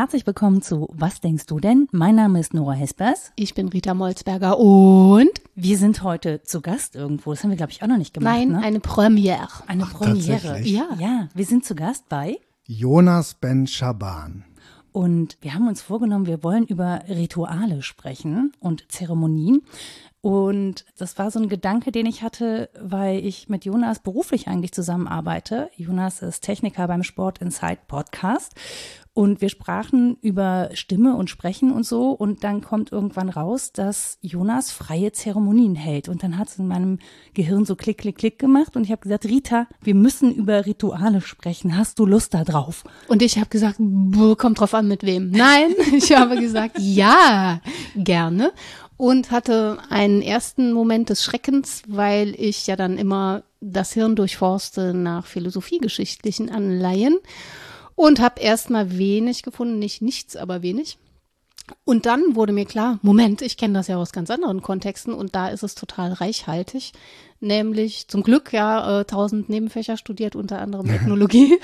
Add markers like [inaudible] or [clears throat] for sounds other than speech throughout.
herzlich willkommen zu Was denkst du denn? Mein Name ist Nora Hespers. Ich bin Rita Molzberger und wir sind heute zu Gast irgendwo. Das haben wir, glaube ich, auch noch nicht gemacht. Nein, ne? eine Premiere. Eine Ach, Premiere. Ja. ja, wir sind zu Gast bei Jonas Ben Schaban. und wir haben uns vorgenommen, wir wollen über Rituale sprechen und Zeremonien. Und das war so ein Gedanke, den ich hatte, weil ich mit Jonas beruflich eigentlich zusammenarbeite. Jonas ist Techniker beim Sport Inside Podcast. Und wir sprachen über Stimme und Sprechen und so. Und dann kommt irgendwann raus, dass Jonas freie Zeremonien hält. Und dann hat es in meinem Gehirn so klick, klick, klick gemacht. Und ich habe gesagt, Rita, wir müssen über Rituale sprechen. Hast du Lust da drauf? Und ich habe gesagt, "Buh, kommt drauf an mit wem. Nein, [laughs] ich habe gesagt, ja, gerne. Und hatte einen ersten Moment des Schreckens, weil ich ja dann immer das Hirn durchforste nach philosophiegeschichtlichen Anleihen und habe erstmal wenig gefunden, nicht nichts, aber wenig. Und dann wurde mir klar, Moment, ich kenne das ja aus ganz anderen Kontexten und da ist es total reichhaltig. Nämlich zum Glück ja äh, tausend Nebenfächer studiert, unter anderem [laughs] Ethnologie.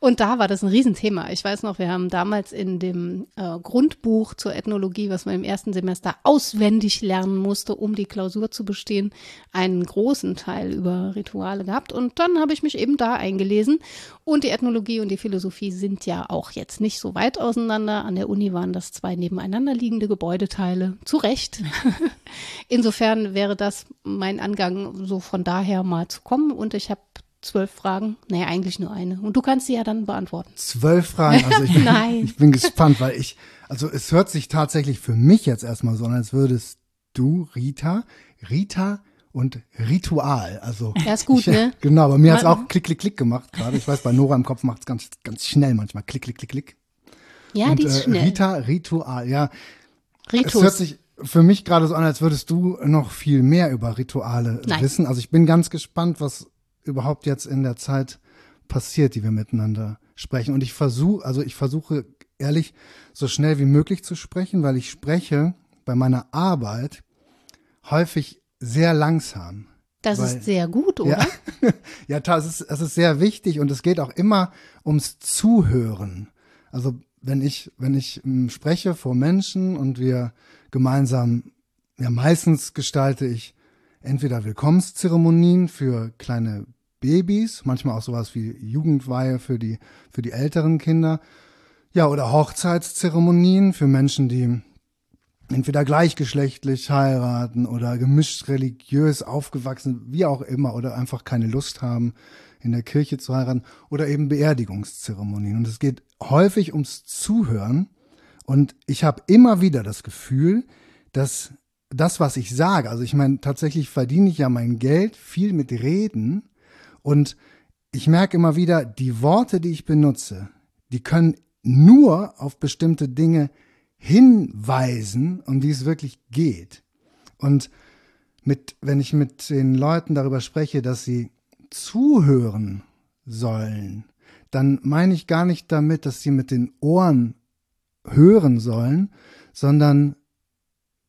Und da war das ein Riesenthema. Ich weiß noch, wir haben damals in dem äh, Grundbuch zur Ethnologie, was man im ersten Semester auswendig lernen musste, um die Klausur zu bestehen, einen großen Teil über Rituale gehabt. Und dann habe ich mich eben da eingelesen. Und die Ethnologie und die Philosophie sind ja auch jetzt nicht so weit auseinander. An der Uni waren das zwei nebeneinander liegende Gebäudeteile. Zu Recht. [laughs] Insofern wäre das mein Angang, so von daher mal zu kommen. Und ich habe zwölf Fragen. Nee, eigentlich nur eine. Und du kannst sie ja dann beantworten. Zwölf Fragen. Also ich [laughs] bin, Nein. ich bin gespannt, weil ich, also es hört sich tatsächlich für mich jetzt erstmal so an, als würdest du, Rita, Rita und Ritual. Also Ja, ist gut, ich, ne? [laughs] Genau, bei mir hat's Man- auch klick, klick, klick gemacht gerade. Ich weiß, bei Nora im Kopf macht's ganz, ganz schnell manchmal. Klick, klick, klick, klick. Ja, und, die ist äh, schnell. Rita, Ritual, ja. Es hört Ritus. sich für mich gerade so an, als würdest du noch viel mehr über Rituale Nein. wissen. Also ich bin ganz gespannt, was überhaupt jetzt in der Zeit passiert, die wir miteinander sprechen. Und ich versuche, also ich versuche ehrlich so schnell wie möglich zu sprechen, weil ich spreche bei meiner Arbeit häufig sehr langsam. Das weil- ist sehr gut, oder? Ja, [laughs] ja das ist, es ist sehr wichtig und es geht auch immer ums Zuhören. Also wenn ich, wenn ich ähm, spreche vor Menschen und wir gemeinsam, ja meistens gestalte ich entweder Willkommenszeremonien für kleine Babys, manchmal auch sowas wie Jugendweihe für die, für die älteren Kinder, ja, oder Hochzeitszeremonien für Menschen, die entweder gleichgeschlechtlich heiraten oder gemischt religiös aufgewachsen, wie auch immer, oder einfach keine Lust haben, in der Kirche zu heiraten, oder eben Beerdigungszeremonien. Und es geht häufig ums Zuhören. Und ich habe immer wieder das Gefühl, dass das, was ich sage, also ich meine, tatsächlich verdiene ich ja mein Geld viel mit Reden. Und ich merke immer wieder, die Worte, die ich benutze, die können nur auf bestimmte Dinge hinweisen, um die es wirklich geht. Und mit, wenn ich mit den Leuten darüber spreche, dass sie zuhören sollen, dann meine ich gar nicht damit, dass sie mit den Ohren hören sollen, sondern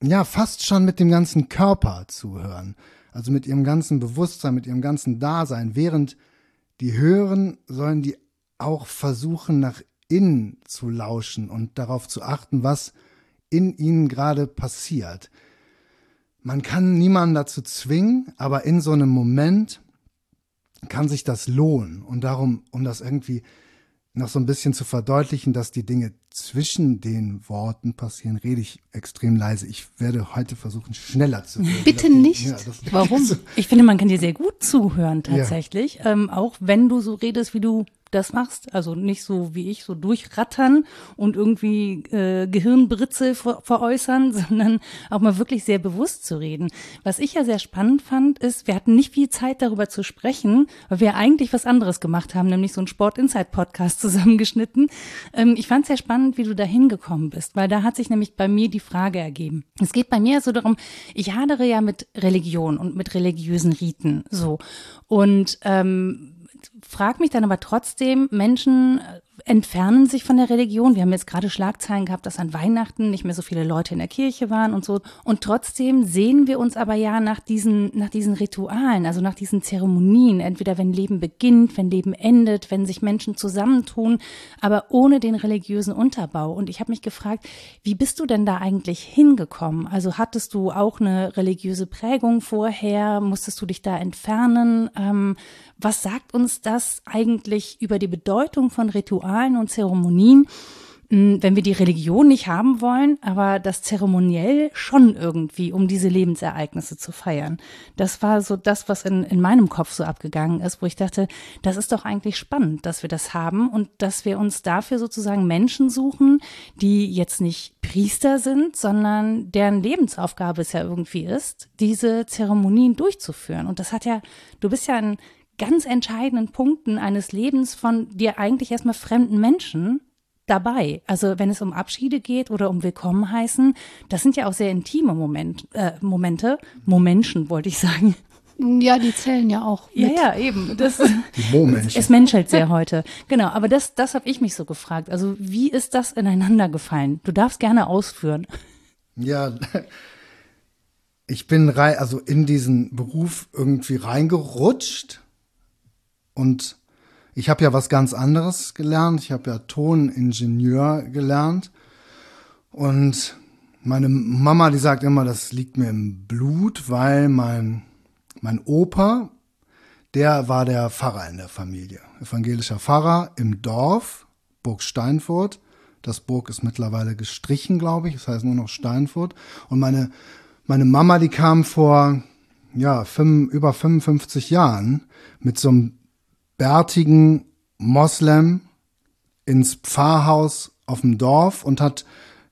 ja, fast schon mit dem ganzen Körper zuhören. Also mit ihrem ganzen Bewusstsein, mit ihrem ganzen Dasein. Während die hören, sollen die auch versuchen, nach innen zu lauschen und darauf zu achten, was in ihnen gerade passiert. Man kann niemanden dazu zwingen, aber in so einem Moment kann sich das lohnen. Und darum, um das irgendwie noch so ein bisschen zu verdeutlichen, dass die Dinge zwischen den Worten passieren, rede ich extrem leise. Ich werde heute versuchen, schneller zu reden. Bitte nicht. Ja, Warum? Ich finde, man kann dir sehr gut zuhören tatsächlich, ähm, auch wenn du so redest, wie du das machst. Also nicht so wie ich, so durchrattern und irgendwie äh, Gehirnbritze ver veräußern, [laughs] sondern auch mal wirklich sehr bewusst zu reden. Was ich ja sehr spannend fand, ist, wir hatten nicht viel Zeit darüber zu sprechen, weil wir eigentlich was anderes gemacht haben, nämlich so einen Sport Insight Podcast [laughs] zusammengeschnitten. Ähm, ich fand es sehr spannend, wie du da hingekommen bist, weil da hat sich nämlich bei mir die Frage ergeben. Es geht bei mir so darum, ich hadere ja mit Religion und mit religiösen Riten so und ähm, frag mich dann aber trotzdem Menschen, entfernen sich von der Religion. Wir haben jetzt gerade Schlagzeilen gehabt, dass an Weihnachten nicht mehr so viele Leute in der Kirche waren und so. Und trotzdem sehen wir uns aber ja nach diesen, nach diesen Ritualen, also nach diesen Zeremonien. Entweder wenn Leben beginnt, wenn Leben endet, wenn sich Menschen zusammentun, aber ohne den religiösen Unterbau. Und ich habe mich gefragt, wie bist du denn da eigentlich hingekommen? Also hattest du auch eine religiöse Prägung vorher? Musstest du dich da entfernen? Ähm, was sagt uns das eigentlich über die Bedeutung von Ritualen und Zeremonien, hm, wenn wir die Religion nicht haben wollen, aber das zeremoniell schon irgendwie, um diese Lebensereignisse zu feiern. Das war so das, was in, in meinem Kopf so abgegangen ist, wo ich dachte, das ist doch eigentlich spannend, dass wir das haben und dass wir uns dafür sozusagen Menschen suchen, die jetzt nicht Priester sind, sondern deren Lebensaufgabe es ja irgendwie ist, diese Zeremonien durchzuführen. Und das hat ja, du bist ja ein ganz entscheidenden Punkten eines Lebens von dir eigentlich erstmal fremden Menschen dabei. Also wenn es um Abschiede geht oder um Willkommen heißen, das sind ja auch sehr intime Moment, äh, Momente, Momentchen wollte ich sagen. Ja, die zählen ja auch. Mit. Ja, ja, eben. Das, [laughs] Momentchen. Es menschelt sehr heute. Genau, aber das, das habe ich mich so gefragt. Also wie ist das ineinander gefallen? Du darfst gerne ausführen. Ja, ich bin rein, also in diesen Beruf irgendwie reingerutscht und ich habe ja was ganz anderes gelernt. Ich habe ja Toningenieur gelernt. Und meine Mama, die sagt immer, das liegt mir im Blut, weil mein, mein Opa, der war der Pfarrer in der Familie. Evangelischer Pfarrer im Dorf, Burg Steinfurt. Das Burg ist mittlerweile gestrichen, glaube ich. Das heißt nur noch Steinfurt. Und meine, meine Mama, die kam vor, ja, fünf, über 55 Jahren mit so einem bärtigen Moslem ins Pfarrhaus auf dem Dorf und hat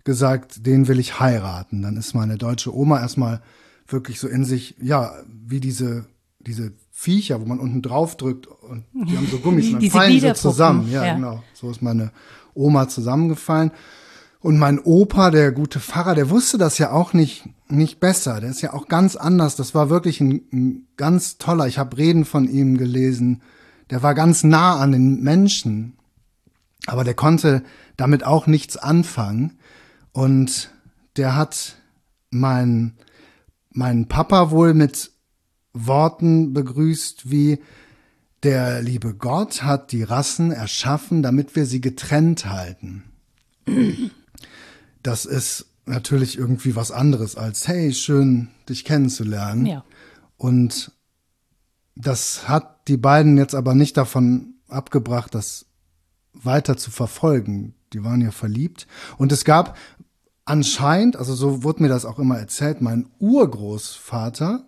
gesagt, den will ich heiraten. Dann ist meine deutsche Oma erstmal wirklich so in sich, ja, wie diese, diese Viecher, wo man unten drauf drückt und die haben so [laughs] Gummis dann fallen so zusammen. Ja, ja, genau. So ist meine Oma zusammengefallen. Und mein Opa, der gute Pfarrer, der wusste das ja auch nicht, nicht besser. Der ist ja auch ganz anders. Das war wirklich ein, ein ganz toller. Ich habe Reden von ihm gelesen der war ganz nah an den Menschen, aber der konnte damit auch nichts anfangen. Und der hat meinen mein Papa wohl mit Worten begrüßt wie, der liebe Gott hat die Rassen erschaffen, damit wir sie getrennt halten. [clears throat] Das ist natürlich irgendwie was anderes als, hey, schön, dich kennenzulernen. Ja. Und das hat die beiden jetzt aber nicht davon abgebracht, das weiter zu verfolgen. Die waren ja verliebt. Und es gab anscheinend, also so wurde mir das auch immer erzählt, mein Urgroßvater.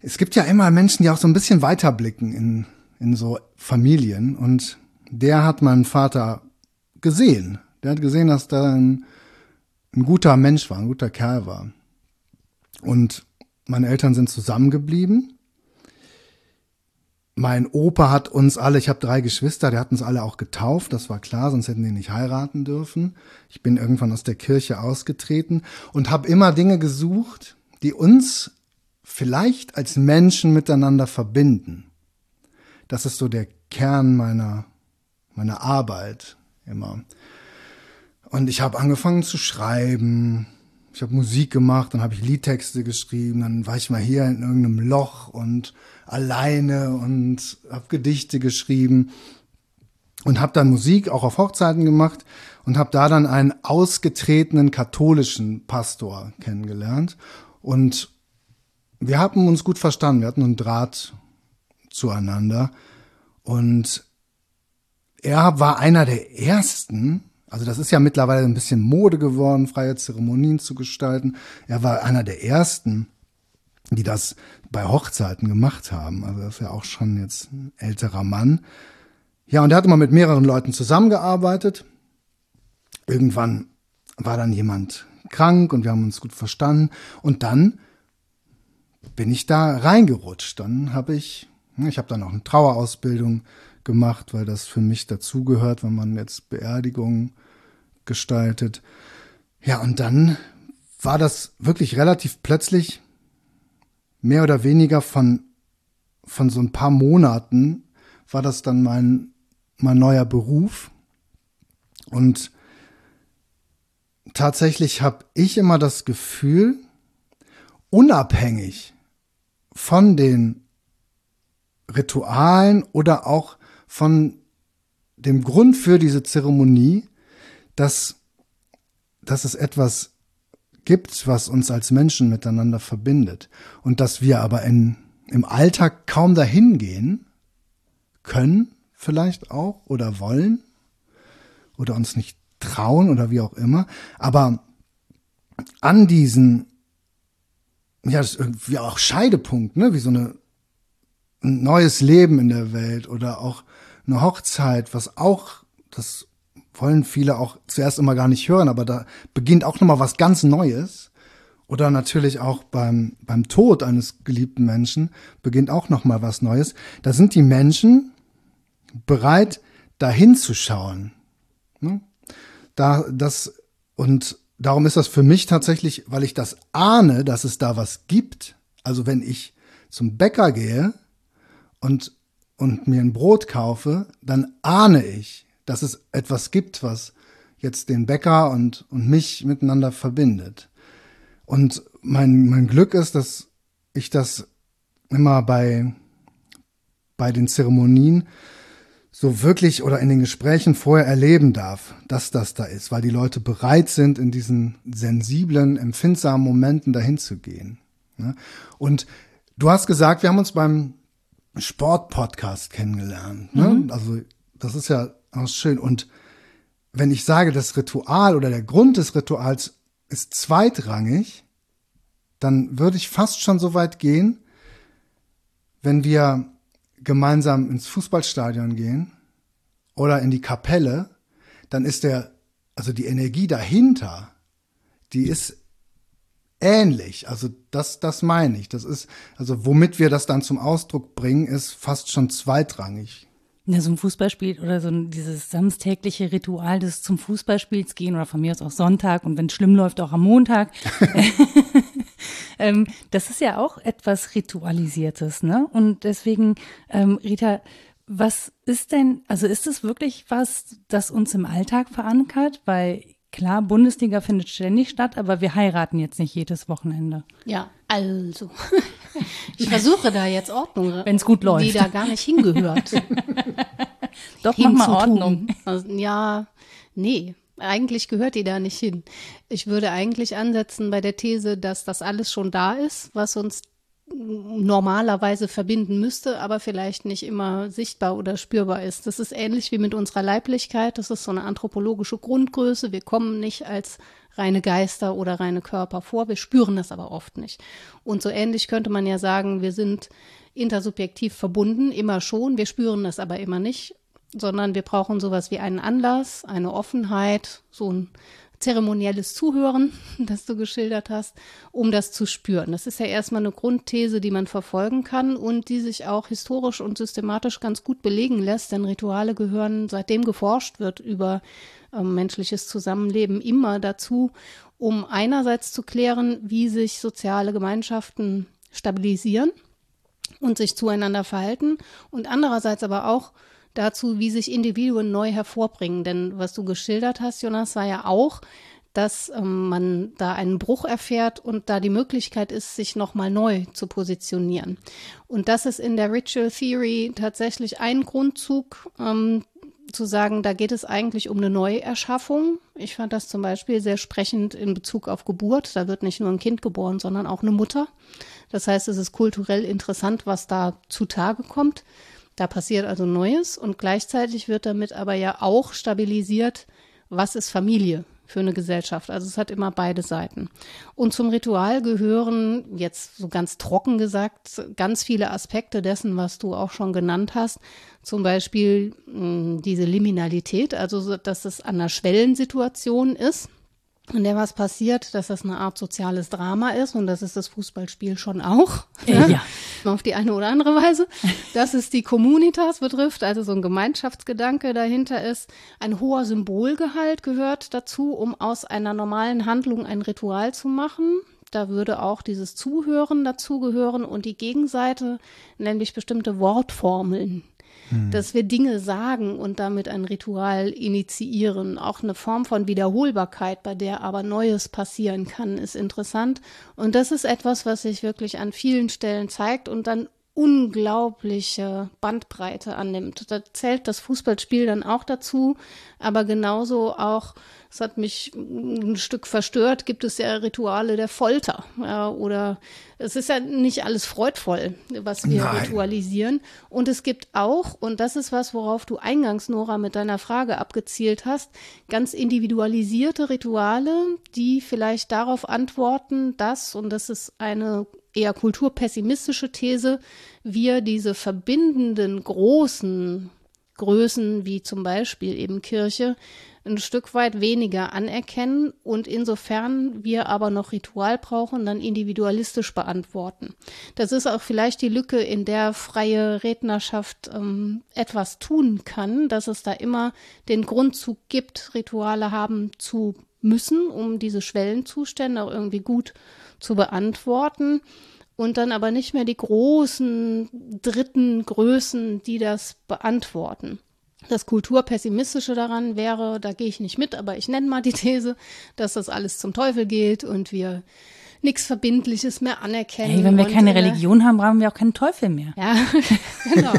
Es gibt ja immer Menschen, die auch so ein bisschen weiterblicken in, in so Familien. Und der hat meinen Vater gesehen. Der hat gesehen, dass da ein, ein guter Mensch war, ein guter Kerl war. Und meine Eltern sind zusammengeblieben. Mein Opa hat uns alle, ich habe drei Geschwister, der hat uns alle auch getauft, das war klar, sonst hätten die nicht heiraten dürfen. Ich bin irgendwann aus der Kirche ausgetreten und habe immer Dinge gesucht, die uns vielleicht als Menschen miteinander verbinden. Das ist so der Kern meiner, meiner Arbeit immer. Und ich habe angefangen zu schreiben, ich habe Musik gemacht, dann habe ich Liedtexte geschrieben, dann war ich mal hier in irgendeinem Loch und alleine und habe Gedichte geschrieben und habe dann Musik auch auf Hochzeiten gemacht und habe da dann einen ausgetretenen katholischen Pastor kennengelernt. Und wir haben uns gut verstanden, wir hatten einen Draht zueinander. Und er war einer der ersten, also das ist ja mittlerweile ein bisschen Mode geworden, freie Zeremonien zu gestalten. Er war einer der ersten, die das bei Hochzeiten gemacht haben. Also das ist ja auch schon jetzt ein älterer Mann. Ja, und er hat immer mit mehreren Leuten zusammengearbeitet. Irgendwann war dann jemand krank und wir haben uns gut verstanden. Und dann bin ich da reingerutscht. Dann habe ich, ich habe dann auch eine Trauerausbildung gemacht, weil das für mich dazugehört, wenn man jetzt Beerdigungen gestaltet. Ja, und dann war das wirklich relativ plötzlich mehr oder weniger von, von so ein paar Monaten war das dann mein, mein neuer Beruf. Und tatsächlich habe ich immer das Gefühl, unabhängig von den Ritualen oder auch von dem Grund für diese Zeremonie, dass, dass es etwas gibt, was uns als Menschen miteinander verbindet. Und dass wir aber in, im Alltag kaum dahin gehen können, vielleicht auch oder wollen oder uns nicht trauen oder wie auch immer, aber an diesen ja, das ist irgendwie auch Scheidepunkt, ne, wie so eine ein neues Leben in der Welt oder auch eine Hochzeit, was auch, das wollen viele auch zuerst immer gar nicht hören, aber da beginnt auch nochmal was ganz Neues. Oder natürlich auch beim, beim Tod eines geliebten Menschen beginnt auch nochmal was Neues. Da sind die Menschen bereit, dahin zu schauen. Ne? Da, das, und darum ist das für mich tatsächlich, weil ich das ahne, dass es da was gibt. Also wenn ich zum Bäcker gehe und, und mir ein Brot kaufe, dann ahne ich, dass es etwas gibt, was jetzt den Bäcker und, und mich miteinander verbindet. Und mein, mein Glück ist, dass ich das immer bei, bei den Zeremonien so wirklich oder in den Gesprächen vorher erleben darf, dass das da ist, weil die Leute bereit sind, in diesen sensiblen, empfindsamen Momenten dahin zu gehen. Ne? Und du hast gesagt, wir haben uns beim Sport-Podcast kennengelernt. Ne? Mhm. Also das ist ja auch schön. Und wenn ich sage, das Ritual oder der Grund des Rituals ist zweitrangig, dann würde ich fast schon so weit gehen, wenn wir gemeinsam ins Fußballstadion gehen oder in die Kapelle, dann ist der, also die Energie dahinter, die ist ähnlich. Also das, das meine ich. Das ist, also womit wir das dann zum Ausdruck bringen, ist fast schon zweitrangig. Ja, so ein Fußballspiel oder so ein, dieses samstägliche Ritual des zum Fußballspiels gehen oder von mir aus auch Sonntag und wenn es schlimm läuft, auch am Montag. [laughs] [laughs] ähm, das ist ja auch etwas Ritualisiertes, ne? Und deswegen, ähm, Rita, was ist denn, also ist es wirklich was, das uns im Alltag verankert? Weil Klar, Bundesliga findet ständig statt, aber wir heiraten jetzt nicht jedes Wochenende. Ja, also. Ich versuche da jetzt Ordnung. Wenn es gut läuft. Die da gar nicht hingehört. [laughs] Doch, mach mal Ordnung. Also, ja, nee. Eigentlich gehört die da nicht hin. Ich würde eigentlich ansetzen bei der These, dass das alles schon da ist, was uns normalerweise verbinden müsste, aber vielleicht nicht immer sichtbar oder spürbar ist. Das ist ähnlich wie mit unserer Leiblichkeit. Das ist so eine anthropologische Grundgröße. Wir kommen nicht als reine Geister oder reine Körper vor. Wir spüren das aber oft nicht. Und so ähnlich könnte man ja sagen, wir sind intersubjektiv verbunden, immer schon. Wir spüren das aber immer nicht, sondern wir brauchen sowas wie einen Anlass, eine Offenheit, so ein zeremonielles Zuhören, [laughs] das du geschildert hast, um das zu spüren. Das ist ja erstmal eine Grundthese, die man verfolgen kann und die sich auch historisch und systematisch ganz gut belegen lässt, denn Rituale gehören, seitdem geforscht wird über äh, menschliches Zusammenleben, immer dazu, um einerseits zu klären, wie sich soziale Gemeinschaften stabilisieren und sich zueinander verhalten und andererseits aber auch dazu, wie sich Individuen neu hervorbringen. Denn was du geschildert hast, Jonas, war ja auch, dass ähm, man da einen Bruch erfährt und da die Möglichkeit ist, sich nochmal neu zu positionieren. Und das ist in der Ritual Theory tatsächlich ein Grundzug, ähm, zu sagen, da geht es eigentlich um eine Neuerschaffung. Ich fand das zum Beispiel sehr sprechend in Bezug auf Geburt. Da wird nicht nur ein Kind geboren, sondern auch eine Mutter. Das heißt, es ist kulturell interessant, was da zutage kommt. Da passiert also Neues und gleichzeitig wird damit aber ja auch stabilisiert, was ist Familie für eine Gesellschaft. Also es hat immer beide Seiten. Und zum Ritual gehören jetzt so ganz trocken gesagt ganz viele Aspekte dessen, was du auch schon genannt hast. Zum Beispiel mh, hm, diese Liminalität, also so, dass es an einer Schwellensituation ist in der was passiert, dass das eine Art soziales Drama ist und das ist das Fußballspiel schon auch. Ja. ja. Auf die eine oder andere Weise. Dass es die Communitas betrifft, also so ein Gemeinschaftsgedanke dahinter ist. Ein hoher Symbolgehalt gehört dazu, um aus einer normalen Handlung ein Ritual zu machen. Da würde auch dieses Zuhören dazugehören und die Gegenseite, nämlich bestimmte Wortformeln hm. dass wir Dinge sagen und damit ein Ritual initiieren. Auch eine Form von Wiederholbarkeit, bei der aber Neues passieren kann, ist interessant. Und das ist etwas, was sich wirklich an vielen Stellen zeigt und dann unglaubliche Bandbreite annimmt. Da zählt das Fußballspiel dann auch dazu, aber genauso auch, es hat mich ein Stück verstört, gibt es ja Rituale der Folter. Ja, oder es ist ja nicht alles freudvoll, was wir Nein. ritualisieren. Und es gibt auch, und das ist was, worauf du eingangs, Nora, mit deiner Frage abgezielt hast, ganz individualisierte Rituale, die vielleicht darauf antworten, dass, und das ist eine eher kulturpessimistische These, wir diese verbindenden großen Größen wie zum Beispiel eben Kirche ein Stück weit weniger anerkennen und insofern wir aber noch Ritual brauchen, dann individualistisch beantworten. Das ist auch vielleicht die Lücke, in der freie Rednerschaft ähm, etwas tun kann, dass es da immer den Grundzug gibt, Rituale haben zu müssen, um diese Schwellenzustände auch irgendwie gut zu beantworten und dann aber nicht mehr die großen dritten Größen, die das beantworten. Das Kulturpessimistische daran wäre, da gehe ich nicht mit, aber ich nenne mal die These, dass das alles zum Teufel geht und wir nichts Verbindliches mehr anerkennen. Hey, wenn wir keine äh, Religion haben, brauchen wir auch keinen Teufel mehr. Ja, [laughs] genau.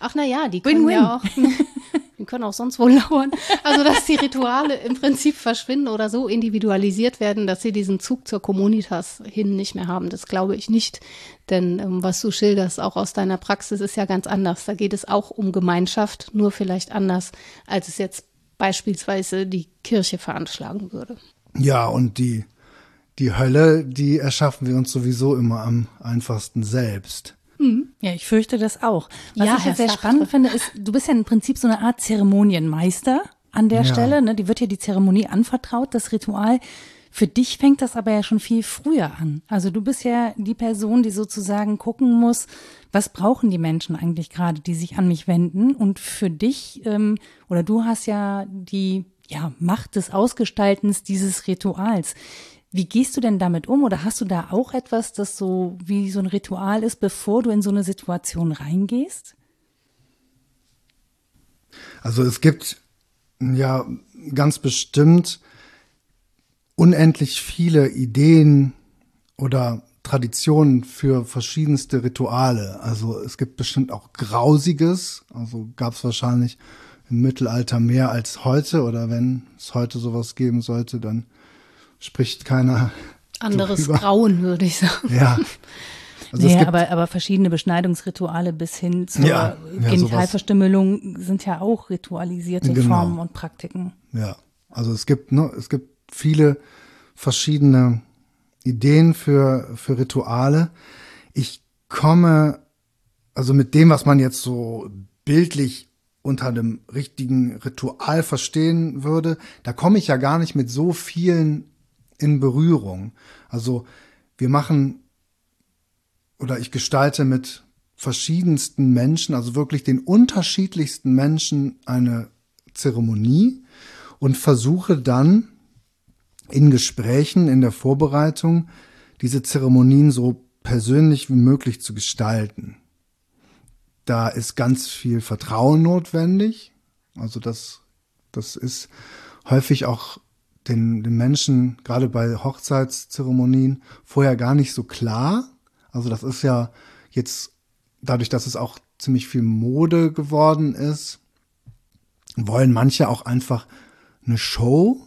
Ach na ja, die können win, win. ja auch [laughs] die können auch sonst wo lauern. Also, dass die Rituale im Prinzip verschwinden oder so individualisiert werden, dass sie diesen Zug zur Communitas hin nicht mehr haben. Das glaube ich nicht. Denn ähm, was du schilderst, auch aus deiner Praxis, ist ja ganz anders. Da geht es auch um Gemeinschaft, nur vielleicht anders, als es jetzt beispielsweise die Kirche veranschlagen würde. Ja, und die, die Hölle, die erschaffen wir uns sowieso immer am einfachsten selbst. Mhm. Ja, ich fürchte das auch. Was ja, ich ja sehr spannend finde, ist, du bist ja im Prinzip so eine Art Zeremonienmeister an der ja. Stelle. Ne? Die wird ja die Zeremonie anvertraut, das Ritual. Für dich fängt das aber ja schon viel früher an. Also du bist ja die Person, die sozusagen gucken muss, was brauchen die Menschen eigentlich gerade, die sich an mich wenden. Und für dich, ähm, oder du hast ja die ja, Macht des Ausgestaltens dieses Rituals. Wie gehst du denn damit um oder hast du da auch etwas, das so wie so ein Ritual ist, bevor du in so eine Situation reingehst? Also es gibt ja ganz bestimmt unendlich viele Ideen oder Traditionen für verschiedenste Rituale. Also es gibt bestimmt auch Grausiges, also gab es wahrscheinlich im Mittelalter mehr als heute oder wenn es heute sowas geben sollte, dann spricht keiner. Anderes drüber. Grauen, würde ich sagen. Ja. [laughs] Also nee, aber, aber verschiedene Beschneidungsrituale bis hin zur ja, ja, Genitalverstümmelung sind ja auch ritualisierte genau. Formen und Praktiken. Ja, also es gibt, ne, es gibt viele verschiedene Ideen für, für Rituale. Ich komme, also mit dem, was man jetzt so bildlich unter einem richtigen Ritual verstehen würde, da komme ich ja gar nicht mit so vielen in Berührung. Also wir machen oder ich gestalte mit verschiedensten Menschen, also wirklich den unterschiedlichsten Menschen eine Zeremonie und versuche dann in Gesprächen, in der Vorbereitung, diese Zeremonien so persönlich wie möglich zu gestalten. Da ist ganz viel Vertrauen notwendig. Also das, das ist häufig auch den, den Menschen, gerade bei Hochzeitszeremonien, vorher gar nicht so klar. Also das ist ja jetzt dadurch, dass es auch ziemlich viel Mode geworden ist, wollen manche auch einfach eine Show.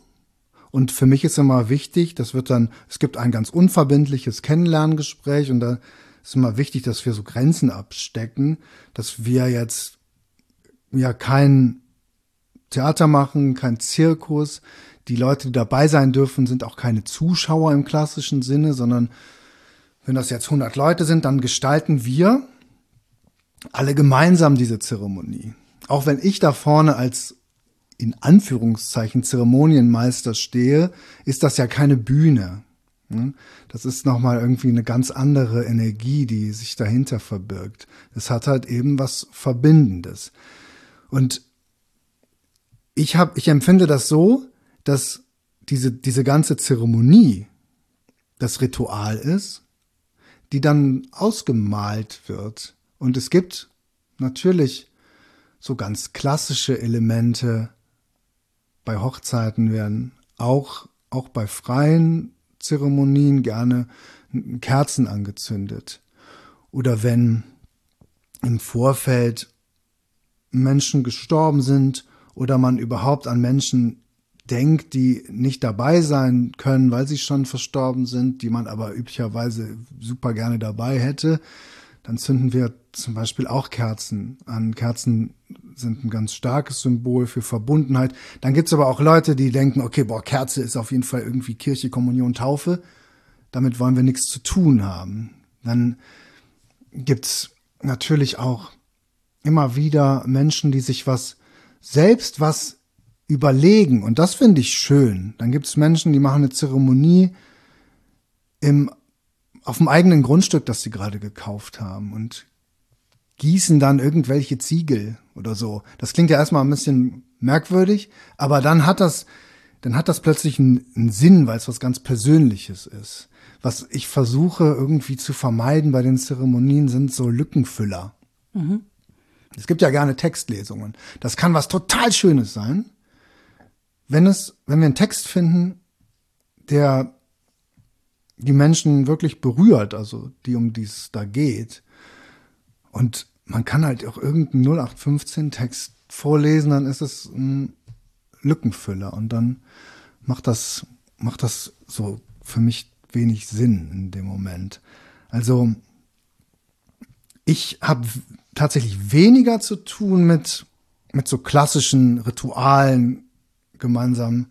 Und für mich ist immer wichtig, das wird dann, es gibt ein ganz unverbindliches Kennenlerngespräch und da ist immer wichtig, dass wir so Grenzen abstecken, dass wir jetzt ja kein Theater machen, kein Zirkus, die Leute, die dabei sein dürfen, sind auch keine Zuschauer im klassischen Sinne, sondern wenn das jetzt 100 Leute sind, dann gestalten wir alle gemeinsam diese Zeremonie. Auch wenn ich da vorne als in Anführungszeichen Zeremonienmeister stehe, ist das ja keine Bühne. Das ist nochmal irgendwie eine ganz andere Energie, die sich dahinter verbirgt. Es hat halt eben was Verbindendes. Und ich habe, ich empfinde das so, dass diese, diese ganze Zeremonie das Ritual ist, die dann ausgemalt wird. Und es gibt natürlich so ganz klassische Elemente bei Hochzeiten werden auch, auch bei freien Zeremonien gerne Kerzen angezündet. Oder wenn im Vorfeld Menschen gestorben sind oder man überhaupt an Menschen denkt, die nicht dabei sein können, weil sie schon verstorben sind, die man aber üblicherweise super gerne dabei hätte, dann zünden wir zum Beispiel auch Kerzen an. Kerzen sind ein ganz starkes Symbol für Verbundenheit. Dann gibt's aber auch Leute, die denken, okay, boah, Kerze ist auf jeden Fall irgendwie Kirche, Kommunion, Taufe. Damit wollen wir nichts zu tun haben. Dann gibt's natürlich auch immer wieder Menschen, die sich was selbst was überlegen. Und das finde ich schön. Dann gibt's Menschen, die machen eine Zeremonie im, auf dem eigenen Grundstück, das sie gerade gekauft haben und gießen dann irgendwelche Ziegel oder so. Das klingt ja erstmal ein bisschen merkwürdig, aber dann hat das, dann hat das plötzlich einen, einen Sinn, weil es was ganz Persönliches ist. Was ich versuche irgendwie zu vermeiden bei den Zeremonien sind so Lückenfüller. Mhm. Es gibt ja gerne Textlesungen. Das kann was total Schönes sein, wenn es, wenn wir einen Text finden, der die Menschen wirklich berührt, also die um die es da geht. Und man kann halt auch irgendeinen 0815 Text vorlesen, dann ist es ein Lückenfüller und dann macht das, macht das so für mich wenig Sinn in dem Moment. Also ich habe tatsächlich weniger zu tun mit, mit so klassischen Ritualen gemeinsam,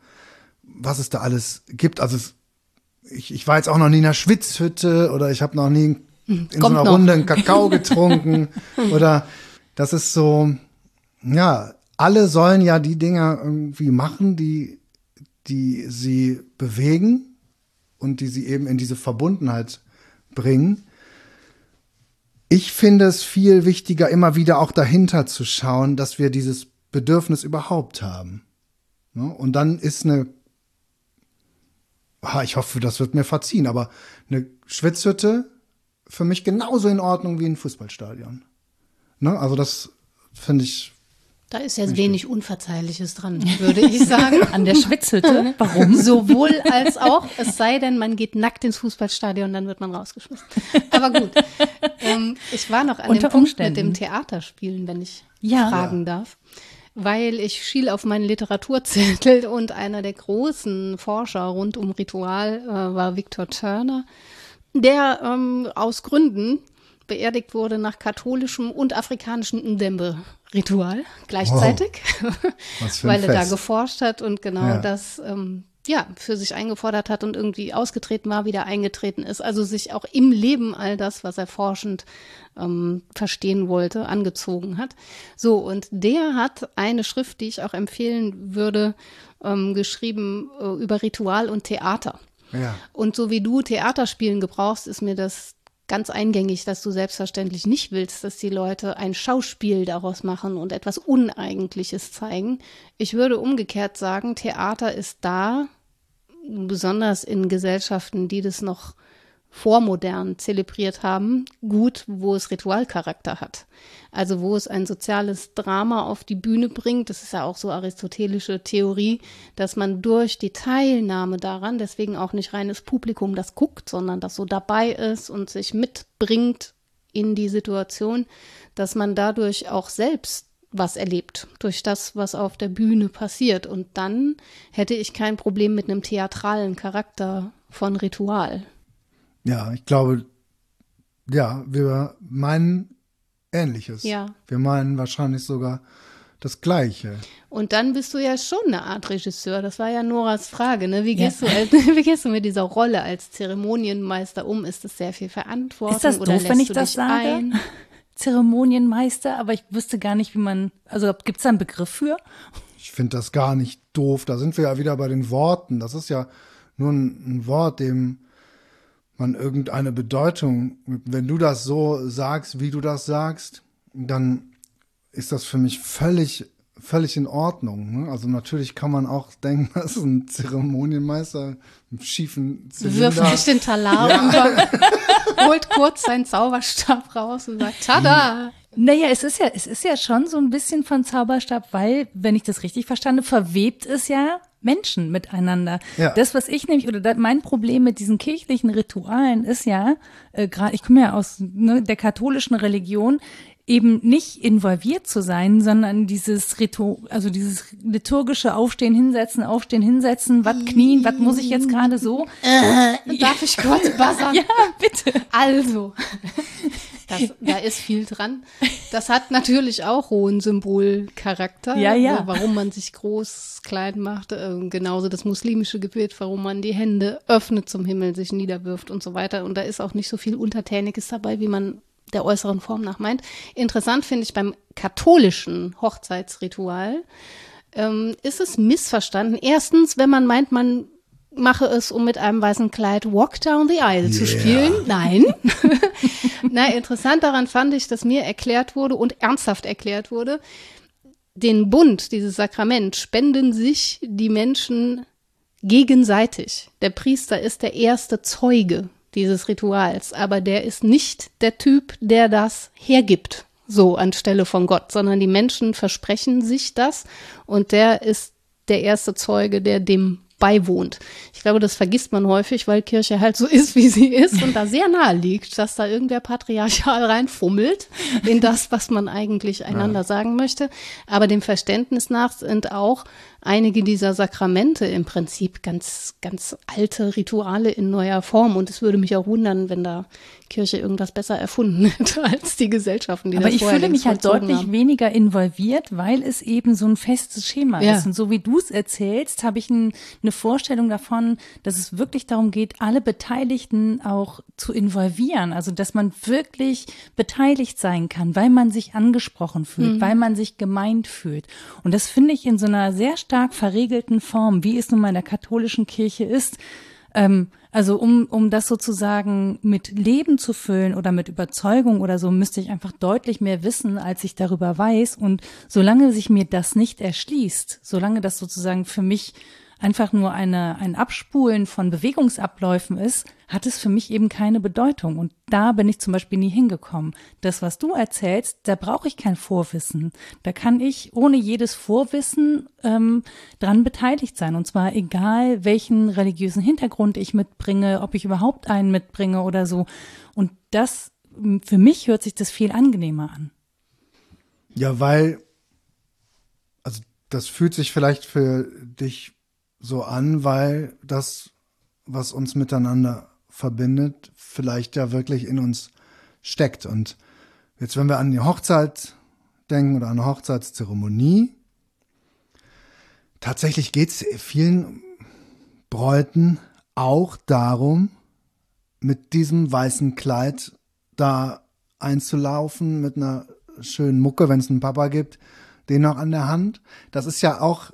was es da alles gibt. Also es, ich, ich war jetzt auch noch nie in einer Schwitzhütte oder ich habe noch nie in Kommt so einer noch. Runde einen Kakao getrunken [laughs] oder das ist so, ja, alle sollen ja die Dinge irgendwie machen, die, die sie bewegen und die sie eben in diese Verbundenheit bringen. Ich finde es viel wichtiger, immer wieder auch dahinter zu schauen, dass wir dieses Bedürfnis überhaupt haben. Ne? Und dann ist eine, ich hoffe, das wird mir verziehen, aber eine Schwitzhütte für mich genauso in Ordnung wie ein Fußballstadion. Ne? Also das finde ich da ist jetzt wenig Unverzeihliches dran, würde ich sagen. [laughs] An der Schwitzhütte? Warum? Sowohl als auch, es sei denn, man geht nackt ins Fußballstadion, dann wird man rausgeschmissen. Aber gut. Ähm, ich war noch an Unter dem Punkt mit dem Theaterspielen, wenn ich ja. fragen darf. Weil ich schiel auf meinen Literaturzettel [laughs] und einer der großen Forscher rund um Ritual äh, war Victor Turner, der ähm, aus Gründen beerdigt wurde nach katholischem und afrikanischem Ndembe-Ritual gleichzeitig, wow. [laughs] weil er da geforscht hat und genau ja. das ähm, ja für sich eingefordert hat und irgendwie ausgetreten war, wieder eingetreten ist. Also sich auch im Leben all das, was er forschend ähm, verstehen wollte, angezogen hat. So und der hat eine Schrift, die ich auch empfehlen würde, ähm, geschrieben äh, über Ritual und Theater. Ja. Und so wie du Theaterspielen gebrauchst, ist mir das ganz eingängig, dass du selbstverständlich nicht willst, dass die Leute ein Schauspiel daraus machen und etwas Uneigentliches zeigen. Ich würde umgekehrt sagen, Theater ist da, besonders in Gesellschaften, die das noch vormodern zelebriert haben, gut, wo es Ritualcharakter hat. Also wo es ein soziales Drama auf die Bühne bringt, das ist ja auch so aristotelische Theorie, dass man durch die Teilnahme daran, deswegen auch nicht reines Publikum das guckt, sondern das so dabei ist und sich mitbringt in die Situation, dass man dadurch auch selbst was erlebt, durch das, was auf der Bühne passiert. Und dann hätte ich kein Problem mit einem theatralen Charakter von Ritual. Ja, ich glaube, ja, wir meinen Ähnliches. Ja. Wir meinen wahrscheinlich sogar das Gleiche. Und dann bist du ja schon eine Art Regisseur. Das war ja Noras Frage. Ne? Wie, gehst ja. du als, [laughs] wie gehst du mit dieser Rolle als Zeremonienmeister um? Ist das sehr viel Verantwortung? Ist das doof, wenn ich das sage? Ein? [laughs] Zeremonienmeister, aber ich wüsste gar nicht, wie man, also gibt es da einen Begriff für? Ich finde das gar nicht doof. Da sind wir ja wieder bei den Worten. Das ist ja nur ein, ein Wort, dem man irgendeine Bedeutung, wenn du das so sagst, wie du das sagst, dann ist das für mich völlig, völlig in Ordnung. Ne? Also natürlich kann man auch denken, [laughs] dass ein Zeremonienmeister einen schiefen Zylinder. Wirft sich den Talar ja. über, [laughs] holt kurz seinen Zauberstab raus und sagt, tada! Naja, es ist ja, es ist ja schon so ein bisschen von Zauberstab, weil, wenn ich das richtig verstande, verwebt es ja Menschen miteinander. Ja. Das, was ich nämlich, oder das, mein Problem mit diesen kirchlichen Ritualen ist ja, äh, gerade, ich komme ja aus ne, der katholischen Religion, eben nicht involviert zu sein, sondern dieses Ritu also dieses liturgische Aufstehen, hinsetzen, aufstehen, hinsetzen, was knien, was muss ich jetzt gerade so? Darf ich kurz [laughs] buzzern? Ja, bitte. Also, das, da ist viel dran. Das hat natürlich auch hohen Symbolcharakter. Ja, ja. Warum man sich groß, klein macht. Äh, genauso das muslimische Gebet, warum man die Hände öffnet zum Himmel, sich niederwirft und so weiter. Und da ist auch nicht so viel Untertäniges dabei, wie man der äußeren Form nach meint. Interessant finde ich beim katholischen Hochzeitsritual, ähm, ist es missverstanden. Erstens, wenn man meint, man mache es, um mit einem weißen Kleid Walk Down the Aisle zu Yeah. spielen. Nein. [laughs] [laughs] [laughs] Na, interessant daran fand ich, dass mir erklärt wurde und ernsthaft erklärt wurde, den Bund, dieses Sakrament, spenden sich die Menschen gegenseitig. Der Priester ist der erste Zeuge dieses Rituals, aber der ist nicht der Typ, der das hergibt, so anstelle von Gott, sondern die Menschen versprechen sich das und der ist der erste Zeuge, der dem beiwohnt. Ich glaube, das vergisst man häufig, weil Kirche halt so ist, wie sie ist und da sehr nahe liegt, dass da irgendwer patriarchal reinfummelt in das, was man eigentlich einander sagen möchte. Aber dem Verständnis nach sind auch einige dieser Sakramente im Prinzip ganz, ganz alte Rituale in neuer Form. Und es würde mich auch wundern, wenn da Kirche irgendwas besser erfunden [laughs] hätte als die Gesellschaften, die Aber das ich fühle mich halt deutlich haben. weniger involviert, weil es eben so ein festes Schema Ja. ist. Und so wie du es erzählst, habe ich ein, eine Vorstellung davon, dass es wirklich darum geht, alle Beteiligten auch zu involvieren. Also, dass man wirklich beteiligt sein kann, weil man sich angesprochen fühlt, Mhm. weil man sich gemeint fühlt. Und das finde ich in so einer sehr stark verregelten Form, wie es nun mal in der katholischen Kirche ist, ähm, also um, um das sozusagen mit Leben zu füllen oder mit Überzeugung oder so, müsste ich einfach deutlich mehr wissen, als ich darüber weiß. Und solange sich mir das nicht erschließt, solange das sozusagen für mich einfach nur eine, ein Abspulen von Bewegungsabläufen ist, hat es für mich eben keine Bedeutung. Und da bin ich zum Beispiel nie hingekommen. Das, was du erzählst, da brauche ich kein Vorwissen. Da kann ich ohne jedes Vorwissen ähm, dran beteiligt sein. Und zwar egal, welchen religiösen Hintergrund ich mitbringe, ob ich überhaupt einen mitbringe oder so. Und das, für mich hört sich das viel angenehmer an. Ja, weil, also das fühlt sich vielleicht für dich so an, weil das, was uns miteinander verbindet, vielleicht ja wirklich in uns steckt. Und jetzt, wenn wir an die Hochzeit denken oder an eine Hochzeitszeremonie, tatsächlich geht es vielen Bräuten auch darum, mit diesem weißen Kleid da einzulaufen, mit einer schönen Mucke, wenn es einen Papa gibt, den noch an der Hand. Das ist ja auch,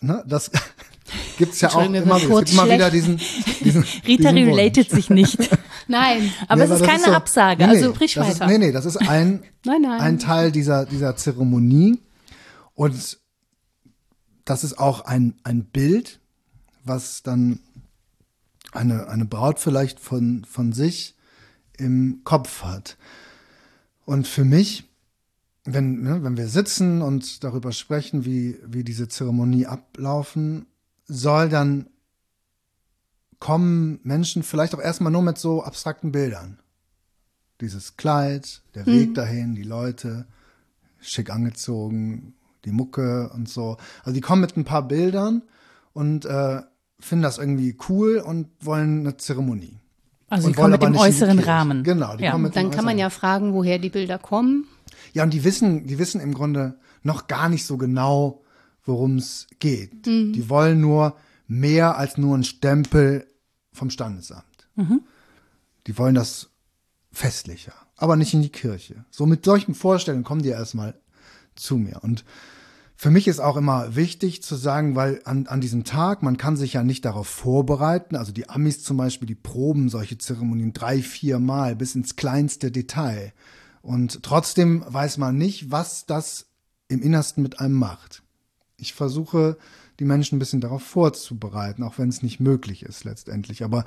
ne, das [laughs] gibt's ja auch immer Es gibt immer wieder diesen, diesen [laughs] Rita diesen related sich nicht. [laughs] Nein. Aber Ja, es ist keine so- Absage. Nee, nee, also sprich das ist, weiter. Nee, nee, das ist ein, [laughs] Nein, nein. ein Teil dieser, dieser Zeremonie. Und das ist auch ein, ein Bild, was dann eine, eine Braut vielleicht von, von sich im Kopf hat. Und für mich, wenn, ne, wenn wir sitzen und darüber sprechen, wie, wie diese Zeremonie ablaufen, soll dann kommen Menschen vielleicht auch erstmal nur mit so abstrakten Bildern. Dieses Kleid, der Weg dahin, die Leute, schick angezogen, die Mucke und so. Also die kommen mit ein paar Bildern und äh, finden das irgendwie cool und wollen eine Zeremonie. Also und die kommen wollen mit dem äußeren. Rahmen. Genau, die Ja. kommen mit Dann dem kann man ja fragen, woher die Bilder kommen. ja, und die wissen, die wissen im Grunde noch gar nicht so genau, worum es geht. Die wollen nur mehr als nur einen Stempel vom Standesamt. Die wollen das festlicher, aber nicht in die Kirche. So mit solchen Vorstellungen kommen die erstmal zu mir. Und für mich ist auch immer wichtig zu sagen, weil an, an diesem Tag, man kann sich ja nicht darauf vorbereiten. Also die Amis zum Beispiel, die proben solche Zeremonien drei, vier Mal bis ins kleinste Detail. Und trotzdem weiß man nicht, was das im Innersten mit einem macht. Ich versuche, die Menschen ein bisschen darauf vorzubereiten, auch wenn es nicht möglich ist letztendlich. Aber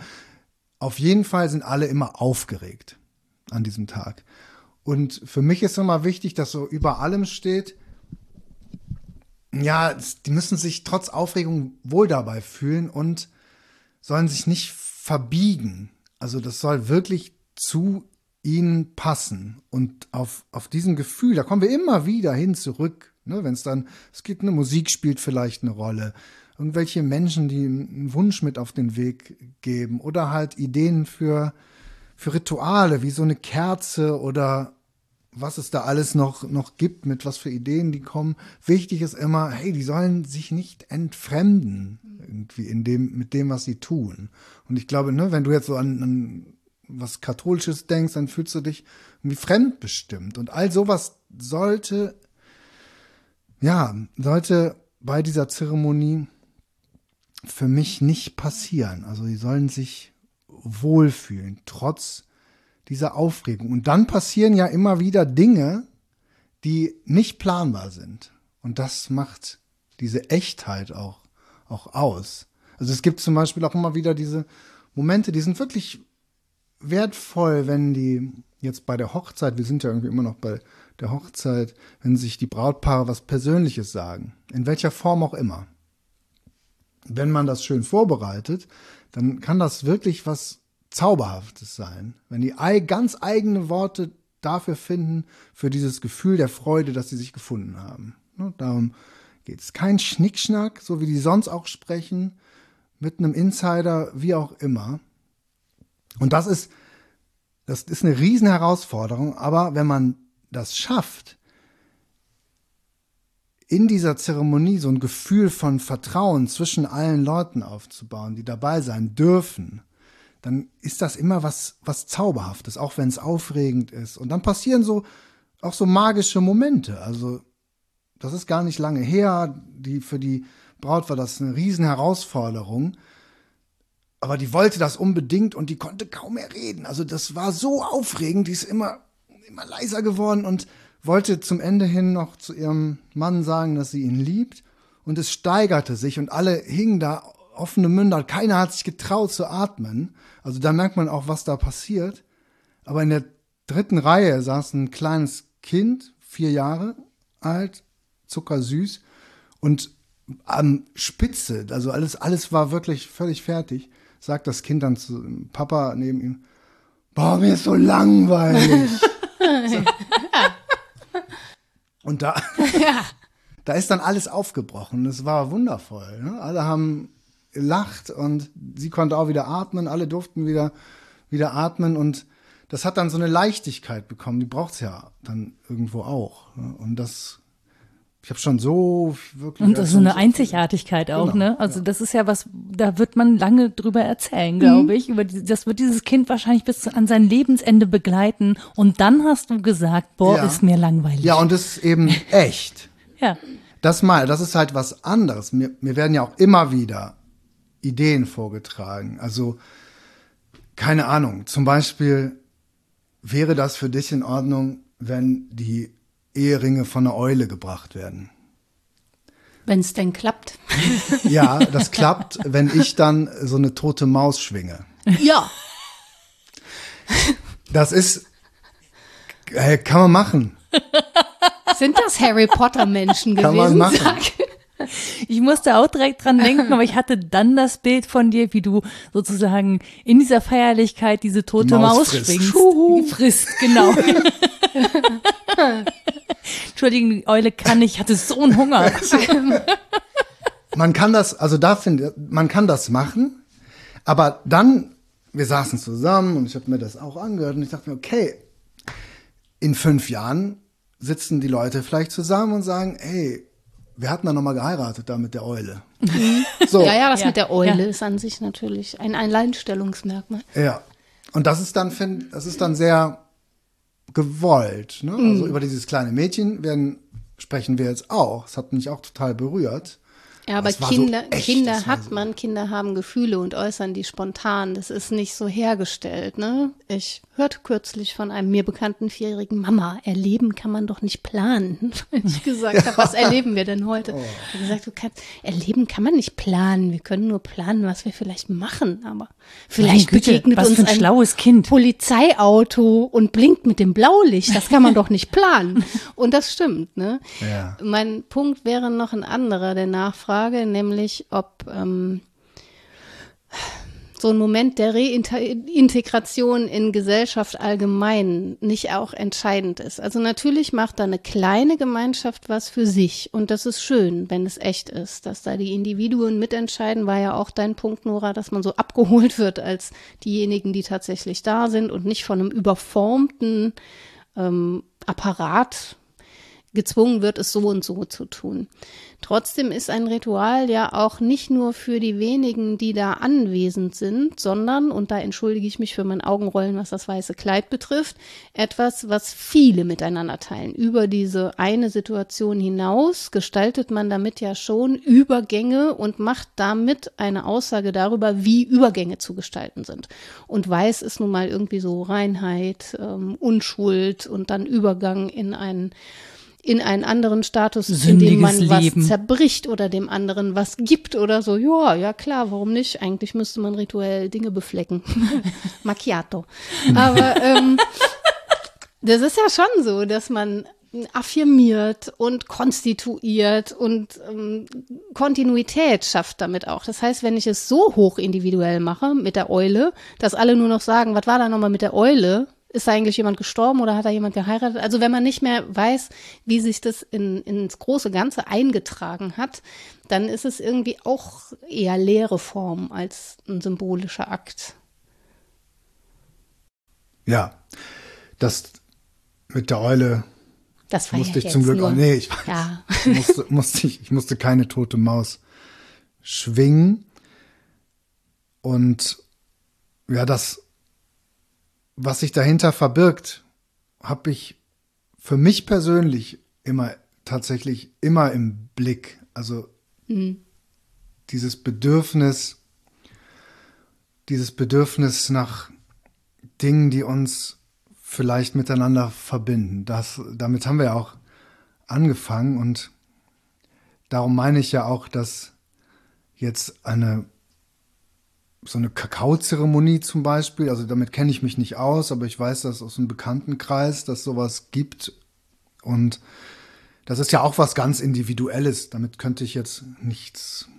auf jeden Fall sind alle immer aufgeregt an diesem Tag. Und für mich ist immer wichtig, dass so über allem steht, ja, die müssen sich trotz Aufregung wohl dabei fühlen und sollen sich nicht verbiegen. Also das soll wirklich zu ihnen passen. Und auf, auf diesem Gefühl, da kommen wir immer wieder hin zurück. Ne, Wenn es dann, es geht eine Musik spielt vielleicht eine Rolle. Irgendwelche Menschen, die einen Wunsch mit auf den Weg geben oder halt Ideen für, für Rituale, wie so eine Kerze oder was es da alles noch, noch gibt, mit was für Ideen die kommen. Wichtig ist immer, hey, die sollen sich nicht entfremden, irgendwie in dem, mit dem, was sie tun. Und ich glaube, ne, wenn du jetzt so an, an was Katholisches denkst, dann fühlst du dich irgendwie fremdbestimmt. Und all sowas sollte, ja, sollte bei dieser Zeremonie für mich nicht passieren. Also die sollen sich wohlfühlen, trotz dieser Aufregung. Und dann passieren ja immer wieder Dinge, die nicht planbar sind. Und das macht diese Echtheit auch, auch aus. Also es gibt zum Beispiel auch immer wieder diese Momente, die sind wirklich wertvoll, wenn die jetzt bei der Hochzeit, wir sind ja irgendwie immer noch bei der Hochzeit, wenn sich die Brautpaare was Persönliches sagen, in welcher Form auch immer. Wenn man das schön vorbereitet, dann kann das wirklich was Zauberhaftes sein. Wenn die ganz eigene Worte dafür finden, für dieses Gefühl der Freude, dass sie sich gefunden haben. Ne, darum geht es. Kein Schnickschnack, so wie die sonst auch sprechen, mit einem Insider, wie auch immer. Und das ist, das ist eine riesen Herausforderung, aber wenn man das schafft, in dieser Zeremonie so ein Gefühl von Vertrauen zwischen allen Leuten aufzubauen, die dabei sein dürfen, dann ist das immer was, was Zauberhaftes, auch wenn es aufregend ist. Und dann passieren so auch so magische Momente. Also, das ist gar nicht lange her. Die, für die Braut war das eine riesen Herausforderung. Aber die wollte das unbedingt und die konnte kaum mehr reden. Also, das war so aufregend, die ist immer, immer leiser geworden und wollte zum Ende hin noch zu ihrem Mann sagen, dass sie ihn liebt. Und es steigerte sich und alle hingen da offene Münder. Keiner hat sich getraut zu atmen. Also da merkt man auch, was da passiert. Aber in der dritten Reihe saß ein kleines Kind, vier Jahre alt, zuckersüß und am Spitze, also alles, alles war wirklich völlig fertig, sagt das Kind dann zu Papa neben ihm, boah, mir ist so langweilig. [laughs] so. [laughs] Und da, ja. [laughs] da ist dann alles aufgebrochen. Das war wundervoll. Ne? Alle haben gelacht und sie konnte auch wieder atmen, alle durften wieder, wieder atmen und das hat dann so eine Leichtigkeit bekommen, die braucht es ja dann irgendwo auch. Ne? Und das, ich habe schon so wirklich. Und das ist so eine Einzigartigkeit auch, genau, ne? Also ja. das ist ja was, da wird man lange drüber erzählen, glaube mhm. ich. Über die, das wird dieses Kind wahrscheinlich bis an sein Lebensende begleiten. Und dann hast du gesagt, boah, ja. ist mir langweilig. Ja, und das ist eben [laughs] echt. ja. Das mal, das ist halt was anderes. Mir, mir werden ja auch immer wieder Ideen vorgetragen. Also, keine Ahnung, zum Beispiel wäre das für dich in Ordnung, wenn die Eheringe von einer Eule gebracht werden? Wenn es denn klappt. Ja, [laughs] das klappt, wenn ich dann so eine tote Maus schwinge. Ja. Das ist, äh, kann man machen. Sind das Harry Potter Menschen gewesen? Kann man machen. Sag. Ich musste auch direkt dran denken, aber ich hatte dann das Bild von dir, wie du sozusagen in dieser Feierlichkeit diese tote Maus, Maus frisst. schwingst. Schuhu. Frisst, genau. [laughs] Entschuldigung, die Eule kann nicht, ich hatte so einen Hunger. man kann das, also da finde man kann das machen, aber dann, wir saßen zusammen und ich habe mir das auch angehört und ich dachte mir, okay, in fünf Jahren sitzen die Leute vielleicht zusammen und sagen, hey, wir hatten dann nochmal geheiratet da mit der Eule. Mhm. So. Ja, ja, das ja. mit der Eule ja. ist an sich natürlich ein Alleinstellungsmerkmal. Ja. Und das ist dann, find, das ist dann sehr gewollt. Ne? Mhm. Also über dieses kleine Mädchen werden, sprechen wir jetzt auch. Das hat mich auch total berührt. Ja, aber Kinder, so echt, Kinder hat so- man, Kinder haben Gefühle und äußern die spontan. Das ist nicht so hergestellt, ne? Ich hörte kürzlich von einem mir bekannten vierjährigen Mama, erleben kann man doch nicht planen. [laughs] Weil ich gesagt habe, was erleben wir denn heute? [laughs] Oh. Ich habe gesagt, du kannst, erleben kann man nicht planen. Wir können nur planen, was wir vielleicht machen. Aber vielleicht Güte, begegnet was uns für ein ein schlaues Kind. Polizeiauto und blinkt mit dem Blaulicht. Das kann man doch nicht planen. [laughs] Und das stimmt, ne? Ja. Mein Punkt wäre noch ein anderer der Nachfrage, nämlich ob ähm, so ein Moment der Reintegration in Gesellschaft allgemein nicht auch entscheidend ist. Also natürlich macht da eine kleine Gemeinschaft was für sich und das ist schön, wenn es echt ist, dass da die Individuen mitentscheiden, war ja auch dein Punkt, Nora, dass man so abgeholt wird als diejenigen, die tatsächlich da sind und nicht von einem überformten ähm, Apparat gezwungen wird, es so und so zu tun. Trotzdem ist ein Ritual ja auch nicht nur für die wenigen, die da anwesend sind, sondern, und da entschuldige ich mich für mein Augenrollen, was das weiße Kleid betrifft, etwas, was viele miteinander teilen. Über diese eine Situation hinaus gestaltet man damit ja schon Übergänge und macht damit eine Aussage darüber, wie Übergänge zu gestalten sind. Und weiß ist nun mal irgendwie so Reinheit, ähm, Unschuld und dann Übergang in einen in einen anderen Status, in dem man Sündiges was Leben. zerbricht oder dem anderen was gibt oder so. Ja, ja klar, warum nicht? Eigentlich müsste man rituell Dinge beflecken. [laughs] Macchiato. Aber ähm, das ist ja schon so, dass man affirmiert und konstituiert und ähm, Kontinuität schafft damit auch. Das heißt, wenn ich es so hoch individuell mache mit der Eule, dass alle nur noch sagen, was war da nochmal mit der Eule? Ist da eigentlich jemand gestorben oder hat da jemand geheiratet? Also wenn man nicht mehr weiß, wie sich das in, ins große Ganze eingetragen hat, dann ist es irgendwie auch eher leere Form als ein symbolischer Akt. Ja, das mit der Eule Das war musste ja ich zum Glück auch, nee, ich weiß, Ja. musste, musste ich, ich musste keine tote Maus schwingen. Und ja, das, was sich dahinter verbirgt, habe ich für mich persönlich immer tatsächlich immer im Blick. Also dieses Bedürfnis, dieses Bedürfnis nach Dingen, die uns vielleicht miteinander verbinden. Das, damit haben wir ja auch angefangen und darum meine ich ja auch, dass jetzt eine so eine Kakaozeremonie zum Beispiel, also damit kenne ich mich nicht aus, aber ich weiß das aus einem Bekanntenkreis, dass sowas gibt und das ist ja auch was ganz Individuelles. Damit könnte ich jetzt nichts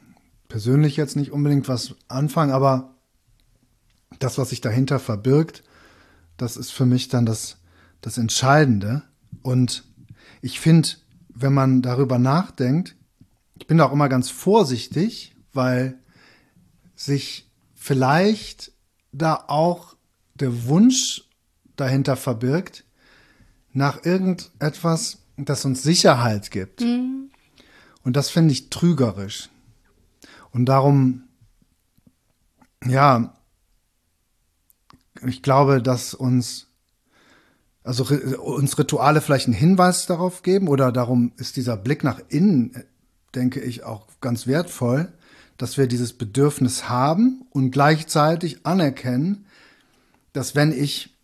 persönlich jetzt nicht unbedingt was anfangen, aber das, was sich dahinter verbirgt, das ist für mich dann das, das Entscheidende. Und ich finde, wenn man darüber nachdenkt, ich bin da auch immer ganz vorsichtig, weil sich vielleicht da auch der Wunsch dahinter verbirgt, nach irgendetwas, das uns Sicherheit gibt. Und das finde ich trügerisch. Und darum, ja, ich glaube, dass uns, also uns Rituale vielleicht einen Hinweis darauf geben oder darum ist dieser Blick nach innen, äh, denke ich, auch ganz wertvoll, dass wir dieses Bedürfnis haben und gleichzeitig anerkennen, dass wenn ich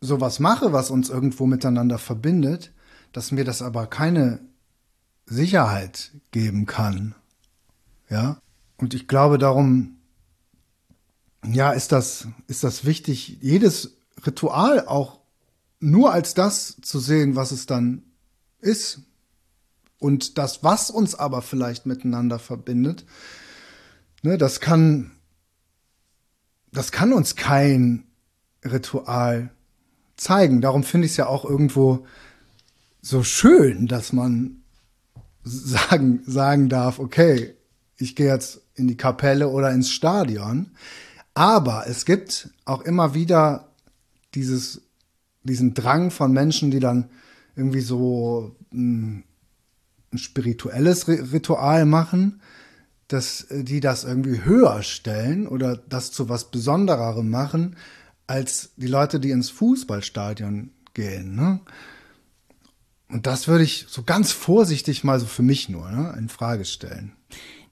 sowas mache, was uns irgendwo miteinander verbindet, dass mir das aber keine Sicherheit geben kann. Ja? Und ich glaube darum, ja, ist das, ist das wichtig, jedes Ritual auch nur als das zu sehen, was es dann ist. Und das, was uns aber vielleicht miteinander verbindet, ne, das kann, das kann uns kein Ritual zeigen. Darum finde ich es ja auch irgendwo so schön, dass man [laughs] sagen, sagen darf, okay, ich gehe jetzt in die Kapelle oder ins Stadion. Aber es gibt auch immer wieder dieses, diesen Drang von Menschen, die dann irgendwie so ein, ein spirituelles Ri- Ritual machen, dass äh, die das irgendwie höher stellen oder das zu was Besondererem machen, als die Leute, die ins Fußballstadion gehen. Ne? und das würde ich so ganz vorsichtig mal so für mich nur ne, in Frage stellen.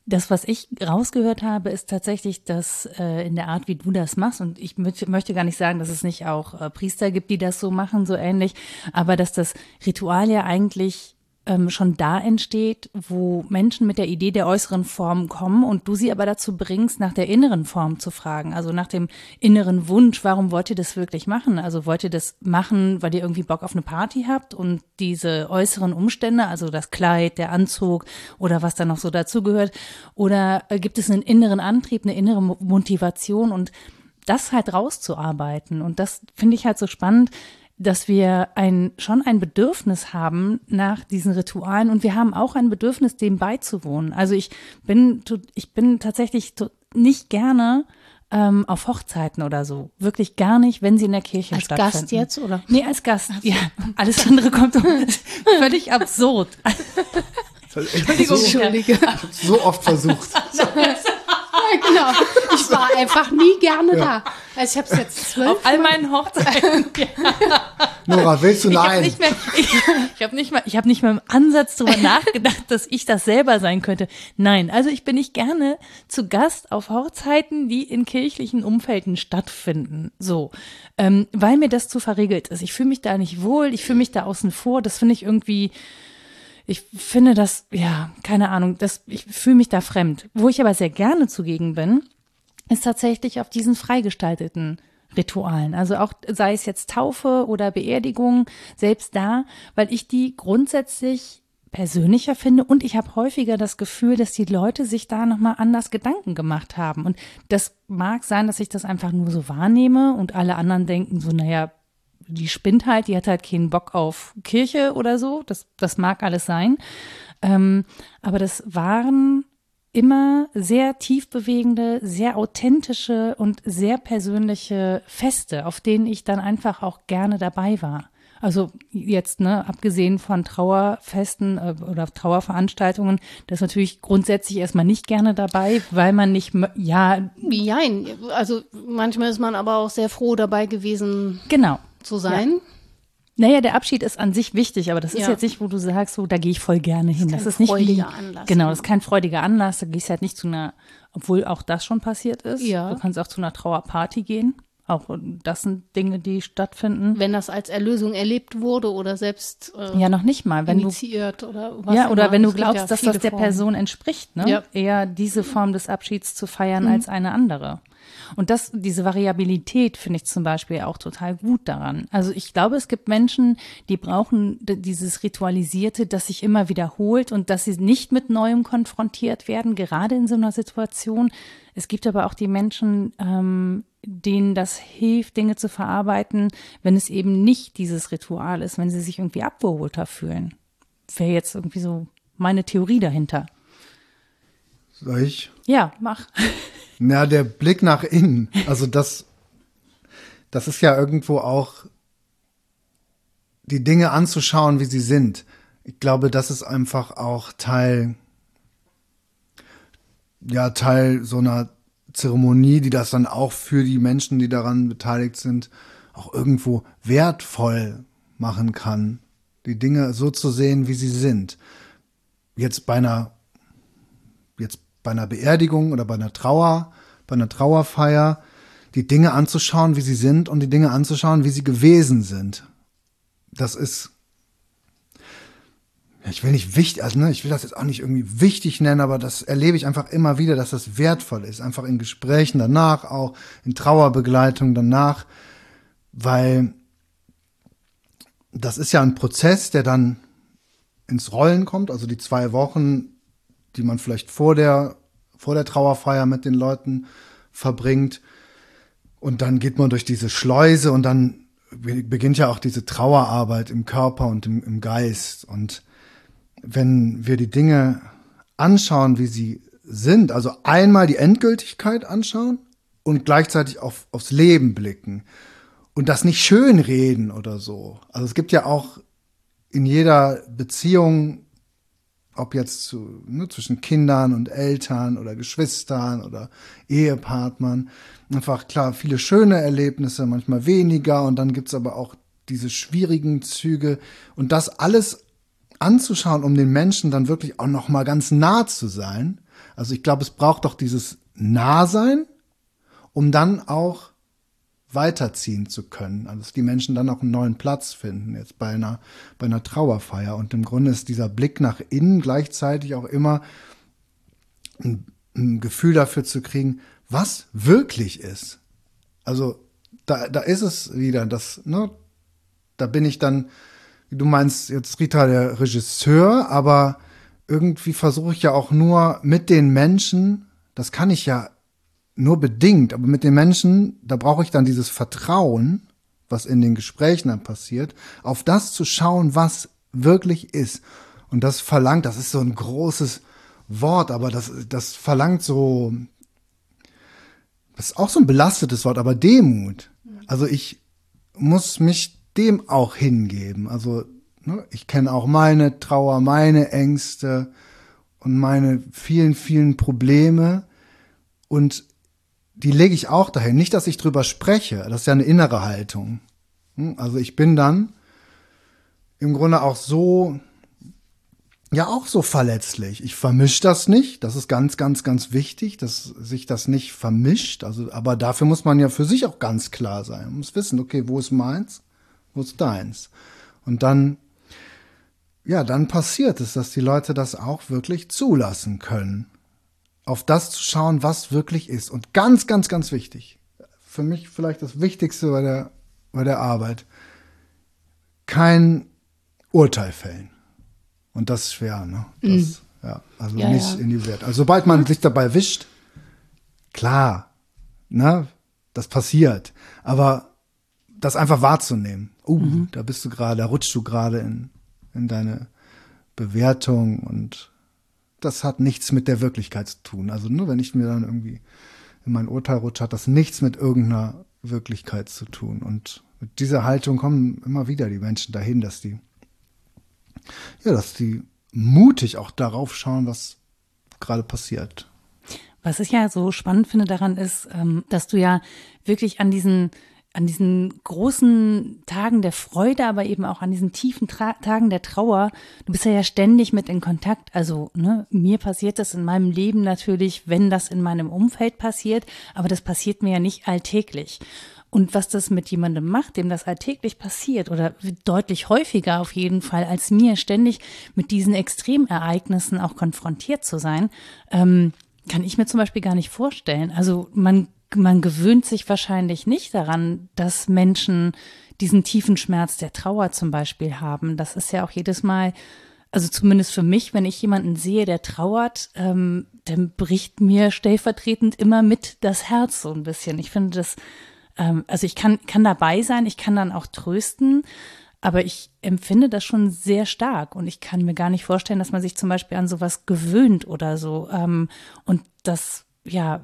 Das, was ich rausgehört habe, ist tatsächlich, dass äh, in der Art, wie du das machst, und ich möchte gar nicht sagen, dass es nicht auch äh, Priester gibt, die das so machen, so ähnlich, aber dass das Ritual ja eigentlich ähm, schon da entsteht, wo Menschen mit der Idee der äußeren Form kommen und du sie aber dazu bringst, nach der inneren Form zu fragen, also nach dem inneren Wunsch, warum wollt ihr das wirklich machen? Also wollt ihr das machen, weil ihr irgendwie Bock auf eine Party habt und diese äußeren Umstände, also das Kleid, der Anzug oder was da noch so dazugehört, oder äh, gibt es einen inneren Antrieb, eine innere Motivation und das halt rauszuarbeiten. Und das finde ich halt so spannend, dass wir ein, schon ein Bedürfnis haben nach diesen Ritualen und wir haben auch ein Bedürfnis, dem beizuwohnen. Also ich bin, ich bin tatsächlich nicht gerne ähm, auf Hochzeiten oder so. Wirklich gar nicht, wenn sie in der Kirche als stattfinden. Als Gast jetzt, oder? Nee, als Gast. Ja, alles andere kommt völlig absurd. Entschuldigung, so, Entschuldige. So oft versucht. genau. Ich war einfach nie gerne ja. da. Also ich habe es jetzt zwölf. Auf all meinen Hochzeiten. [laughs] Nora, willst du nein? Ich habe nicht, [laughs] ich, ich hab nicht mal, ich habe nicht mal im Ansatz darüber [laughs] nachgedacht, dass ich das selber sein könnte. Nein, also ich bin nicht gerne zu Gast auf Hochzeiten, die in kirchlichen Umfelden stattfinden. So, ähm, weil mir das zu verregelt ist. Ich fühle mich da nicht wohl. Ich fühle mich da außen vor. Das finde ich irgendwie ich finde das, ja, keine Ahnung, das, ich fühle mich da fremd. Wo ich aber sehr gerne zugegen bin, ist tatsächlich auf diesen freigestalteten Ritualen. Also auch sei es jetzt Taufe oder Beerdigung, selbst da, weil ich die grundsätzlich persönlicher finde und ich habe häufiger das Gefühl, dass die Leute sich da nochmal anders Gedanken gemacht haben. Und das mag sein, dass ich das einfach nur so wahrnehme und alle anderen denken so, naja, die spinnt halt, die hat halt keinen Bock auf Kirche oder so. Das, das mag alles sein. Ähm, aber das waren immer sehr tiefbewegende, sehr authentische und sehr persönliche Feste, auf denen ich dann einfach auch gerne dabei war. Also jetzt, ne, abgesehen von Trauerfesten äh, oder Trauerveranstaltungen, das ist natürlich grundsätzlich erstmal nicht gerne dabei, weil man nicht, ja. Nein, also manchmal ist man aber auch sehr froh dabei gewesen. Genau zu sein. Ja. Naja, der Abschied ist an sich wichtig, aber das ist ja. jetzt nicht, wo du sagst, so, da gehe ich voll gerne hin. Das ist, das ist nicht freudiger wie, Anlass. Genau, das ist kein freudiger Anlass. Da gehst du halt nicht zu einer, obwohl auch das schon passiert ist. Ja. Du kannst auch zu einer Trauerparty gehen. Auch das sind Dinge, die stattfinden. Wenn das als Erlösung erlebt wurde oder selbst äh, ja noch nicht mal, wenn initiiert du oder was ja oder immer. wenn du glaubst, ja dass das der Formen. Person entspricht, ne? Ja. eher diese Form des Abschieds zu feiern mhm. als eine andere. Und das, diese Variabilität finde ich zum Beispiel auch total gut daran. Also ich glaube, es gibt Menschen, die brauchen dieses Ritualisierte, das sich immer wiederholt und dass sie nicht mit Neuem konfrontiert werden, gerade in so einer Situation. Es gibt aber auch die Menschen, ähm, denen das hilft, Dinge zu verarbeiten, wenn es eben nicht dieses Ritual ist, wenn sie sich irgendwie abgeholter fühlen. Wäre jetzt irgendwie so meine Theorie dahinter. Soll ich? Ja, mach. [laughs] Na, der Blick nach innen. Also das, das ist ja irgendwo auch die Dinge anzuschauen, wie sie sind. Ich glaube, das ist einfach auch Teil, ja, Teil so einer Zeremonie, die das dann auch für die Menschen, die daran beteiligt sind, auch irgendwo wertvoll machen kann, die Dinge so zu sehen, wie sie sind. Jetzt bei einer, bei einer Beerdigung oder bei einer Trauer, bei einer Trauerfeier, die Dinge anzuschauen, wie sie sind und die Dinge anzuschauen, wie sie gewesen sind. Das ist, ich will nicht wichtig, also ne, ich will das jetzt auch nicht irgendwie wichtig nennen, aber das erlebe ich einfach immer wieder, dass das wertvoll ist, einfach in Gesprächen danach, auch in Trauerbegleitung danach, weil das ist ja ein Prozess, der dann ins Rollen kommt, also die zwei Wochen, die man vielleicht vor der vor der Trauerfeier mit den Leuten verbringt. Und dann geht man durch diese Schleuse und dann beginnt ja auch diese Trauerarbeit im Körper und im, im Geist. Und wenn wir die Dinge anschauen, wie sie sind, also einmal die Endgültigkeit anschauen und gleichzeitig auf, aufs Leben blicken und das nicht schön reden oder so. Also es gibt ja auch in jeder Beziehung ob jetzt zu, ne, zwischen Kindern und Eltern oder Geschwistern oder Ehepartnern. Einfach klar, viele schöne Erlebnisse, manchmal weniger und dann gibt's aber auch diese schwierigen Züge und das alles anzuschauen, um den Menschen dann wirklich auch noch mal ganz nah zu sein. Also ich glaube, es braucht doch dieses Nahsein, um dann auch weiterziehen zu können. Also dass die Menschen dann auch einen neuen Platz finden, jetzt bei einer, bei einer Trauerfeier. Und im Grunde ist dieser Blick nach innen gleichzeitig auch immer ein, ein Gefühl dafür zu kriegen, was wirklich ist. Also da, da ist es wieder, das, ne, da bin ich dann, du meinst jetzt Rita der Regisseur, aber irgendwie versuche ich ja auch nur mit den Menschen, das kann ich ja nur bedingt, aber mit den Menschen, da brauche ich dann dieses Vertrauen, was in den Gesprächen dann passiert, auf das zu schauen, was wirklich ist. Und das verlangt, das ist so ein großes Wort, aber das, das verlangt so, das ist auch so ein belastetes Wort, aber Demut. Also ich muss mich dem auch hingeben. Also ne, ich kenne auch meine Trauer, meine Ängste und meine vielen, vielen Probleme. Und die lege ich auch dahin. Nicht, dass ich drüber spreche. Das ist ja eine innere Haltung. Hm, also ich bin dann im Grunde auch so, ja, auch so verletzlich. Ich vermische das nicht. Das ist ganz, ganz, ganz wichtig, dass sich das nicht vermischt. Also, aber dafür muss man ja für sich auch ganz klar sein. Man muss wissen, okay, wo ist meins? Wo ist deins? Und dann, ja, dann passiert es, dass die Leute das auch wirklich zulassen können auf das zu schauen, was wirklich ist. Und ganz, ganz, ganz wichtig, für mich vielleicht das Wichtigste bei der, bei der Arbeit, kein Urteil fällen. Und das ist schwer, ne? Das, mhm. ja, also ja, nicht ja. in die Wert. Also sobald man sich dabei wischt, klar, ne, das passiert. Aber das einfach wahrzunehmen. Uh, mhm. da bist du gerade, da rutschst du gerade in, in deine Bewertung und das hat nichts mit der Wirklichkeit zu tun. Also nur wenn ich mir dann irgendwie in mein Urteil rutsche, hat das nichts mit irgendeiner Wirklichkeit zu tun. Und mit dieser Haltung kommen immer wieder die Menschen dahin, dass die, ja, dass die mutig auch darauf schauen, was gerade passiert. Was ich ja so spannend finde daran ist, ähm, dass du ja wirklich an diesen an diesen großen Tagen der Freude, aber eben auch an diesen tiefen Tra Tagen der Trauer, du bist ja, ja ständig mit in Kontakt. Also, ne, mir passiert das in meinem Leben natürlich, wenn das in meinem Umfeld passiert, aber das passiert mir ja nicht alltäglich. Und was das mit jemandem macht, dem das alltäglich passiert oder deutlich häufiger auf jeden Fall als mir, ständig mit diesen Extremereignissen auch konfrontiert zu sein, ähm, kann ich mir zum Beispiel gar nicht vorstellen. Also man man gewöhnt sich wahrscheinlich nicht daran, dass Menschen diesen tiefen Schmerz der Trauer zum Beispiel haben. Das ist ja auch jedes Mal, also zumindest für mich, wenn ich jemanden sehe, der trauert, ähm, dann bricht mir stellvertretend immer mit das Herz so ein bisschen. Ich finde das, ähm, also ich kann, kann dabei sein, ich kann dann auch trösten, aber ich empfinde das schon sehr stark und ich kann mir gar nicht vorstellen, dass man sich zum Beispiel an sowas gewöhnt oder so. Ähm, und das ja,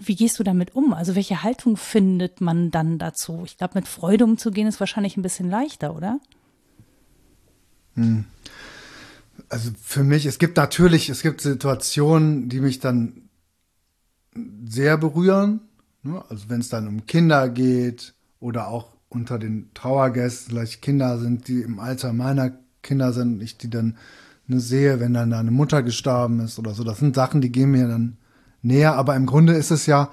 wie gehst du damit um? Also welche Haltung findet man dann dazu? Ich glaube, mit Freude umzugehen ist wahrscheinlich ein bisschen leichter, oder? Hm. Also für mich, es gibt natürlich, es gibt Situationen, die mich dann sehr berühren. Ne? Also wenn es dann um Kinder geht oder auch unter den Trauergästen vielleicht Kinder sind, die im Alter meiner Kinder sind, ich die dann ne, sehe, wenn dann eine Mutter gestorben ist oder so. Das sind Sachen, die gehen mir dann näher, aber im Grunde ist es ja,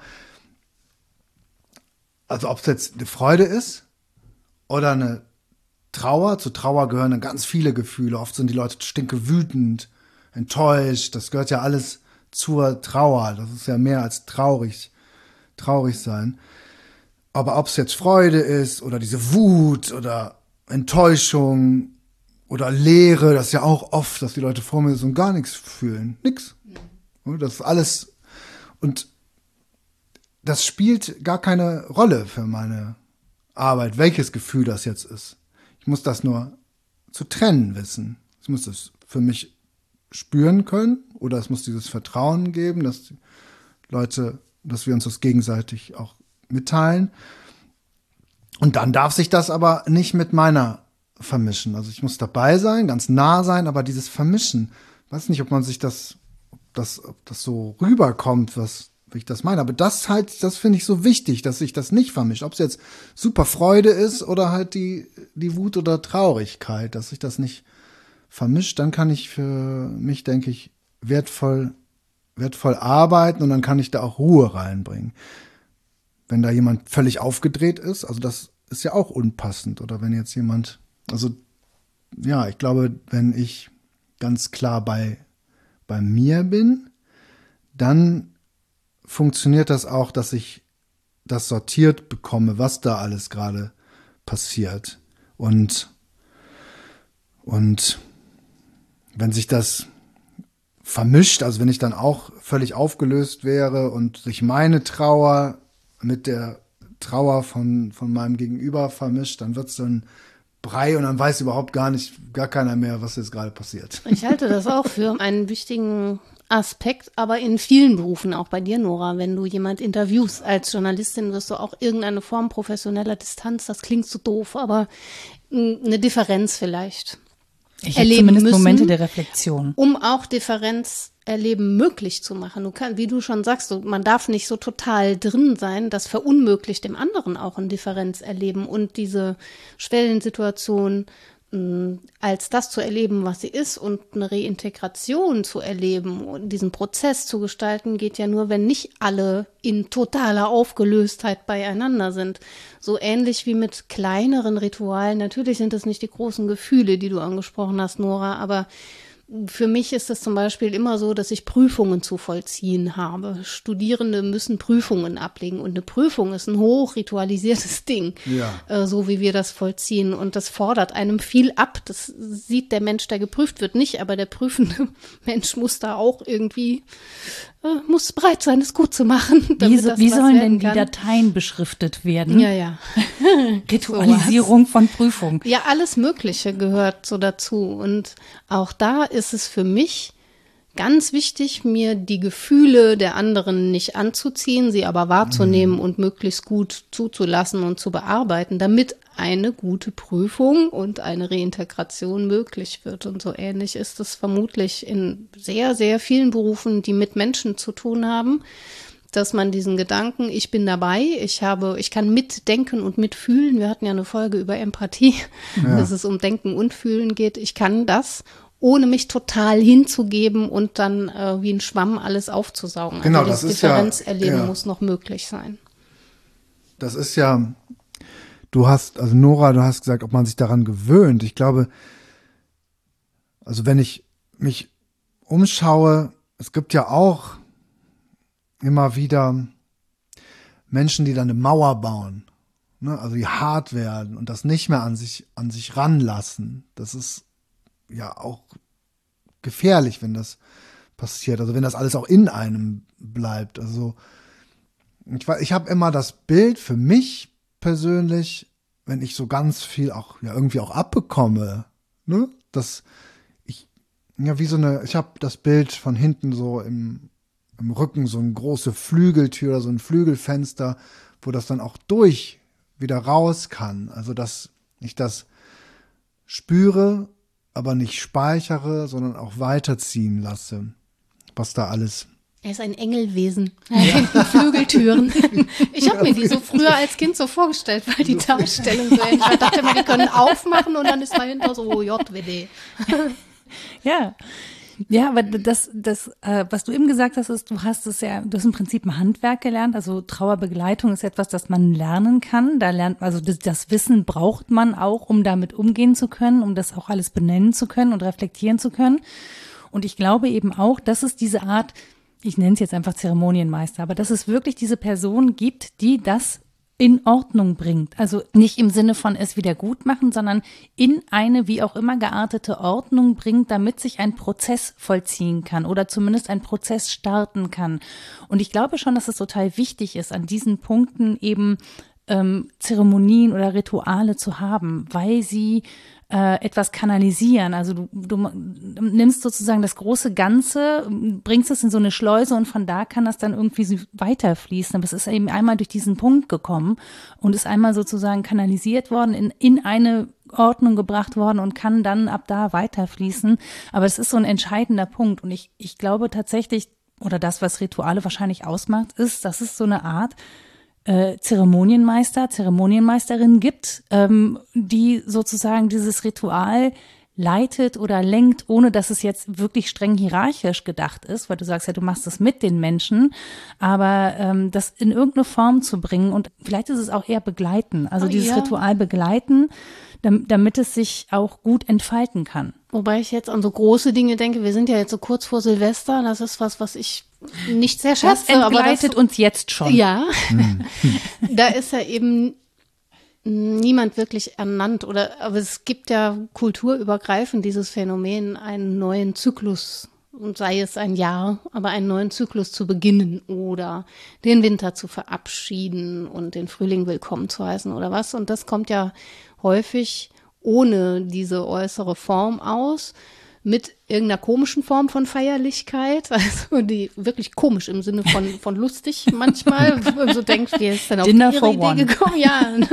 also ob es jetzt eine Freude ist oder eine Trauer, zu Trauer gehören dann ganz viele Gefühle. Oft sind die Leute stinke wütend, enttäuscht, das gehört ja alles zur Trauer. Das ist ja mehr als traurig, traurig sein. Aber ob es jetzt Freude ist oder diese Wut oder Enttäuschung oder Leere, das ist ja auch oft, dass die Leute vor mir so gar nichts fühlen. Nix. Das ist alles und das spielt gar keine Rolle für meine Arbeit, welches Gefühl das jetzt ist. Ich muss das nur zu trennen wissen. Ich muss es für mich spüren können oder es muss dieses Vertrauen geben, dass die Leute, dass wir uns das gegenseitig auch mitteilen. Und dann darf sich das aber nicht mit meiner vermischen. Also ich muss dabei sein, ganz nah sein, aber dieses Vermischen, weiß nicht, ob man sich das das, ob das so rüberkommt, was wie ich das meine. Aber das halt, das finde ich so wichtig, dass sich das nicht vermischt. Ob es jetzt super Freude ist oder halt die, die Wut oder Traurigkeit, dass sich das nicht vermischt, dann kann ich für mich, denke ich, wertvoll, wertvoll arbeiten und dann kann ich da auch Ruhe reinbringen. Wenn da jemand völlig aufgedreht ist, also das ist ja auch unpassend. Oder wenn jetzt jemand, also ja, ich glaube, wenn ich ganz klar bei, bei mir bin, dann funktioniert das auch, dass ich das sortiert bekomme, was da alles gerade passiert. Und, und wenn sich das vermischt, also wenn ich dann auch völlig aufgelöst wäre und sich meine Trauer mit der Trauer von, von meinem Gegenüber vermischt, dann wird es so Brei und dann weiß überhaupt gar nicht, gar keiner mehr, was jetzt gerade passiert. [laughs] Ich halte das auch für einen wichtigen Aspekt, aber in vielen Berufen, auch bei dir, Nora, wenn du jemand interviewst als Journalistin, wirst du auch irgendeine Form professioneller Distanz, das klingt so doof, aber eine Differenz vielleicht ich erleben zumindest müssen, Momente der Reflexion. Um auch Differenz erleben möglich zu machen. Du kannst, wie du schon sagst, man darf nicht so total drin sein, das verunmöglicht dem anderen auch ein Differenz erleben und diese Schwellensituation als das zu erleben, was sie ist und eine Reintegration zu erleben und diesen Prozess zu gestalten, geht ja nur, wenn nicht alle in totaler Aufgelöstheit beieinander sind. So ähnlich wie mit kleineren Ritualen. Natürlich sind es nicht die großen Gefühle, die du angesprochen hast, Nora, aber für mich ist es zum Beispiel immer so, dass ich Prüfungen zu vollziehen habe. Studierende müssen Prüfungen ablegen und eine Prüfung ist ein hoch ritualisiertes [laughs] Ding, ja. äh, so wie wir das vollziehen. Und das fordert einem viel ab. Das sieht der Mensch, der geprüft wird, nicht, aber der prüfende [laughs] Mensch muss da auch irgendwie äh, muss bereit sein, es gut zu machen. [laughs] Wie, so, wie sollen denn die Dateien beschriftet werden? Ja, ja. Ritualisierung so von Prüfung. Ja, alles Mögliche gehört so dazu. Und auch da ist es für mich ganz wichtig, mir die Gefühle der anderen nicht anzuziehen, sie aber wahrzunehmen mhm. und möglichst gut zuzulassen und zu bearbeiten, damit eine gute Prüfung und eine Reintegration möglich wird. Und so ähnlich ist es vermutlich in sehr, sehr vielen Berufen, die mit Menschen zu tun haben, dass man diesen Gedanken, ich bin dabei, ich habe, ich kann mitdenken und mitfühlen. Wir hatten ja eine Folge über Empathie, ja. dass es um Denken und Fühlen geht. Ich kann das ohne mich total hinzugeben und dann äh, wie ein Schwamm alles aufzusaugen. Genau, also das, das Differenzerleben ja, ja. muss noch möglich sein. Das ist ja, du hast, also Nora, du hast gesagt, ob man sich daran gewöhnt. Ich glaube, also wenn ich mich umschaue, es gibt ja auch immer wieder Menschen, die dann eine Mauer bauen, ne? also die hart werden und das nicht mehr an sich, an sich ranlassen. Das ist ja auch gefährlich, wenn das passiert. Also wenn das alles auch in einem bleibt. Also ich, ich habe immer das Bild für mich persönlich, wenn ich so ganz viel auch ja irgendwie auch abbekomme, ne, dass ich ja wie so eine, ich habe das Bild von hinten so im im Rücken so eine große Flügeltür oder so ein Flügelfenster, wo das dann auch durch wieder raus kann. Also dass ich das spüre aber nicht speichere, sondern auch weiterziehen lasse, was da alles. Er ist ein Engelwesen. Ja. Flügeltüren. [laughs] Ich habe mir die so früher als Kind so vorgestellt, weil die Darstellung so ähnlich war. Ich dachte immer, die können aufmachen und dann ist dahinter so JWD. Ja. Ja, aber das, das, äh, was du eben gesagt hast, ist, du hast es ja, du hast im Prinzip ein Handwerk gelernt. Also Trauerbegleitung ist etwas, das man lernen kann. Da lernt, also das, das Wissen braucht man auch, um damit umgehen zu können, um das auch alles benennen zu können und reflektieren zu können. Und ich glaube eben auch, dass es diese Art, ich nenne es jetzt einfach Zeremonienmeister, aber dass es wirklich diese Person gibt, die das in Ordnung bringt. Also nicht im Sinne von es wieder gut machen, sondern in eine wie auch immer geartete Ordnung bringt, damit sich ein Prozess vollziehen kann oder zumindest ein Prozess starten kann. Und ich glaube schon, dass es total wichtig ist, an diesen Punkten eben ähm, Zeremonien oder Rituale zu haben, weil sie äh, etwas kanalisieren. Also du, du nimmst sozusagen das große Ganze, bringst es in so eine Schleuse und von da kann das dann irgendwie weiterfließen. Aber es ist eben einmal durch diesen Punkt gekommen und ist einmal sozusagen kanalisiert worden, in, in eine Ordnung gebracht worden und kann dann ab da weiterfließen. Aber es ist so ein entscheidender Punkt und ich, ich glaube tatsächlich, oder das, was Rituale wahrscheinlich ausmacht, ist, dass es so eine Art äh, Zeremonienmeister, Zeremonienmeisterin gibt, ähm, die sozusagen dieses Ritual leitet oder lenkt, ohne dass es jetzt wirklich streng hierarchisch gedacht ist, weil du sagst ja, du machst es mit den Menschen, aber ähm, das in irgendeine Form zu bringen und vielleicht ist es auch eher begleiten, also Oh, dieses ja. Ritual begleiten, dam- damit es sich auch gut entfalten kann. Wobei ich jetzt an so große Dinge denke. Wir sind ja jetzt so kurz vor Silvester. Das ist was, was ich nicht sehr schätze. aber das, entgleitet uns jetzt schon. Ja, [laughs] da ist ja eben niemand wirklich ernannt oder, aber es gibt ja kulturübergreifend dieses Phänomen, einen neuen Zyklus und sei es ein Jahr, aber einen neuen Zyklus zu beginnen oder den Winter zu verabschieden und den Frühling willkommen zu heißen oder was. Und das kommt ja häufig ohne diese äußere Form aus mit irgendeiner komischen Form von Feierlichkeit, [laughs] also die wirklich komisch im Sinne von, von lustig [laughs] manchmal, wo man so denkt, wie ist denn auf Dinner ihre Idee one. gekommen? Ja. Ne?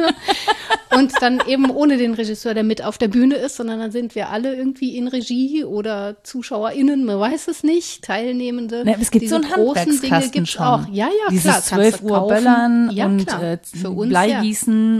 Und dann eben ohne den Regisseur, der mit auf der Bühne ist, sondern dann sind wir alle irgendwie in Regie oder ZuschauerInnen, man weiß es nicht, Teilnehmende. Ne, aber es gibt Diese so einen großen Dinge Handwerkskasten gibt's schon. auch. Ja, ja, Dieses klar. kannst du 12 Uhr kaufen. Böllern ja, und äh, uns, Blei ja.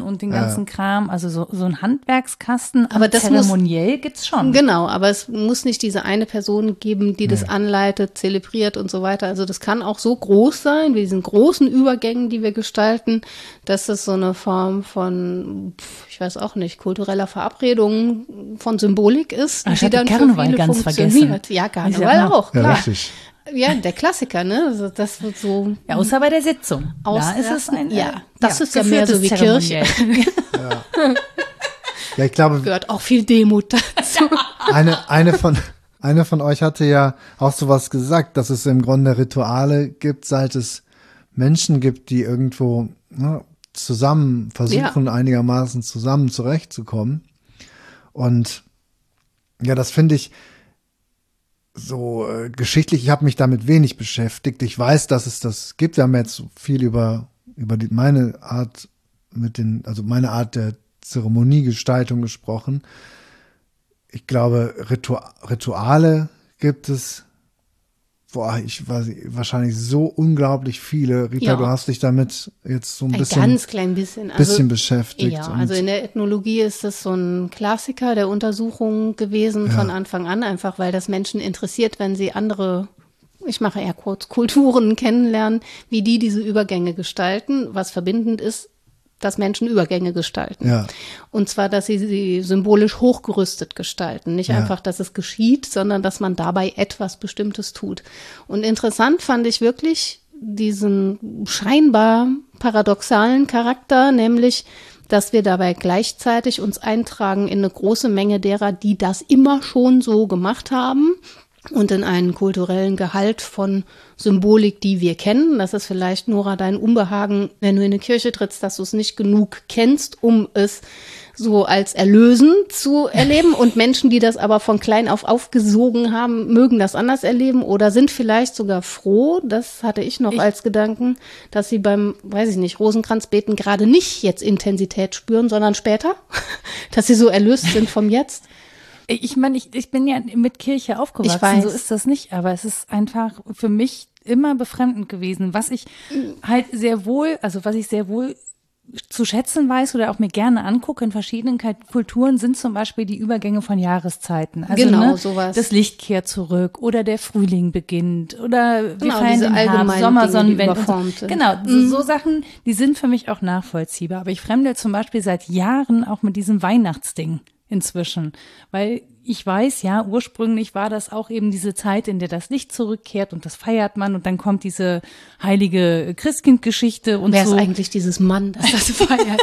und den ganzen Kram. Also so, so ein Handwerkskasten, Aber das muss- zeremoniell gibt's schon. Genau, aber es muss nicht diese eine Person geben, die das anleitet, zelebriert und so weiter. Also das kann auch so groß sein, wie diesen großen Übergängen, die wir gestalten, dass es so eine Form von, ich weiß auch nicht, kultureller Verabredung von Symbolik ist, ich die dann für Karneval viele ganz funktioniert. vergessen. Ja, Ist ja Karneval auch- auch, Ja, klar. richtig. Ja, der Klassiker, ne? Also das wird so Ja, außer bei der Sitzung. aus. da ist es ein, äh, ja, das ist ja mehr so wie Kirche. Zeremoniell. Ja, ich glaube, Gehört auch viel Demut dazu. eine, eine von, eine von euch hatte ja auch sowas gesagt, dass es im Grunde Rituale gibt, seit es Menschen gibt, die irgendwo ne, zusammen versuchen, einigermaßen zusammen zurechtzukommen. Und ja, das finde ich so äh, geschichtlich. Ich habe mich damit wenig beschäftigt. Ich weiß, dass es das gibt. Wir haben jetzt viel über, über die, meine Art mit den, also meine Art der Zeremoniegestaltung gesprochen ich glaube, Ritu Rituale gibt es, boah, ich weiß wahrscheinlich so unglaublich viele. Rita, Ja. du hast dich damit jetzt so ein Ein bisschen, ganz klein bisschen. Also, bisschen beschäftigt. Ja, also in der Ethnologie ist das so ein Klassiker der Untersuchung gewesen von Anfang an, einfach weil das Menschen interessiert, wenn sie andere, ich mache eher kurz, Kulturen kennenlernen, wie die diese Übergänge gestalten, was verbindend ist, dass Menschen Übergänge gestalten. Ja. Und zwar, dass sie sie symbolisch hochgerüstet gestalten. Nicht Ja. einfach, dass es geschieht, sondern dass man dabei etwas Bestimmtes tut. Und interessant fand ich wirklich diesen scheinbar paradoxalen Charakter, nämlich, dass wir dabei gleichzeitig uns eintragen in eine große Menge derer, die das immer schon so gemacht haben und in einen kulturellen Gehalt von Symbolik, die wir kennen. Das ist vielleicht, Nora, dein Unbehagen, wenn du in eine Kirche trittst, dass du es nicht genug kennst, um es so als erlösend zu erleben. [laughs] Und Menschen, die das aber von klein auf aufgesogen haben, mögen das anders erleben oder sind vielleicht sogar froh, das hatte ich noch als Gedanken, dass sie beim, weiß ich nicht, Rosenkranzbeten gerade nicht jetzt Intensität spüren, sondern später, [laughs] dass sie so erlöst sind vom Jetzt. Ich meine, ich, ich bin ja mit Kirche aufgewachsen, Ich weiß. so ist das nicht, aber es ist einfach für mich immer befremdend gewesen, was ich halt sehr wohl, also was ich sehr wohl zu schätzen weiß oder auch mir gerne angucke in verschiedenen Kulturen sind zum Beispiel die Übergänge von Jahreszeiten. Also, Genau, ne, sowas. Das Licht kehrt zurück oder der Frühling beginnt oder wir Genau, feiern den Herbst, allgemeinen Sommer, Dinge, die Sonnenwende. und überformt So. Genau, so, so Sachen, die sind für mich auch nachvollziehbar. Aber ich fremde zum Beispiel seit Jahren auch mit diesem Weihnachtsding inzwischen, weil ich weiß, ja, ursprünglich war das auch eben diese Zeit, in der das Licht zurückkehrt und das feiert man und dann kommt diese heilige Christkindgeschichte und Wer so. ist eigentlich dieses Mann, das das [laughs] feiert?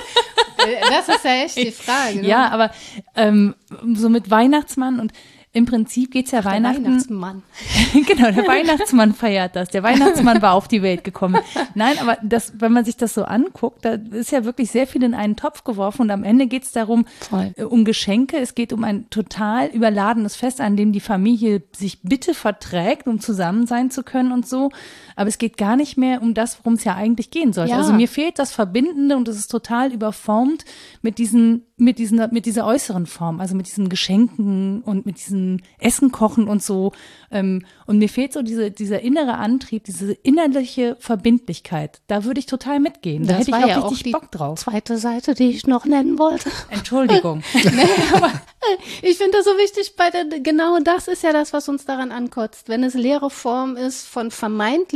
das ist ja echt die Frage. Ne? Ja, aber ähm, so mit Weihnachtsmann und im Prinzip geht's ja Der Weihnachten. Weihnachtsmann. [laughs] genau, der Weihnachtsmann feiert das. Der Weihnachtsmann war auf die Welt gekommen. Nein, aber das, wenn man sich das so anguckt, da ist ja wirklich sehr viel in einen Topf geworfen und am Ende geht's darum, Voll. äh, um Geschenke. Es geht um ein total überladenes Fest, an dem die Familie sich bitte verträgt, um zusammen sein zu können und so. Aber es geht gar nicht mehr um das, worum es ja eigentlich gehen sollte. Ja. Also mir fehlt das Verbindende und es ist total überformt mit diesen, mit diesen, mit dieser äußeren Form, also mit diesen Geschenken und mit diesem Essen kochen und so. Ähm, und mir fehlt so diese, dieser innere Antrieb, diese innerliche Verbindlichkeit. Da würde ich total mitgehen. Da Das hätte ich auch ja richtig auch die Bock drauf. zweite Seite, die ich noch nennen wollte. [laughs] Entschuldigung. [laughs] nee, aber Ich finde das so wichtig bei der, genau das ist ja das, was uns daran ankotzt. Wenn es leere Form ist von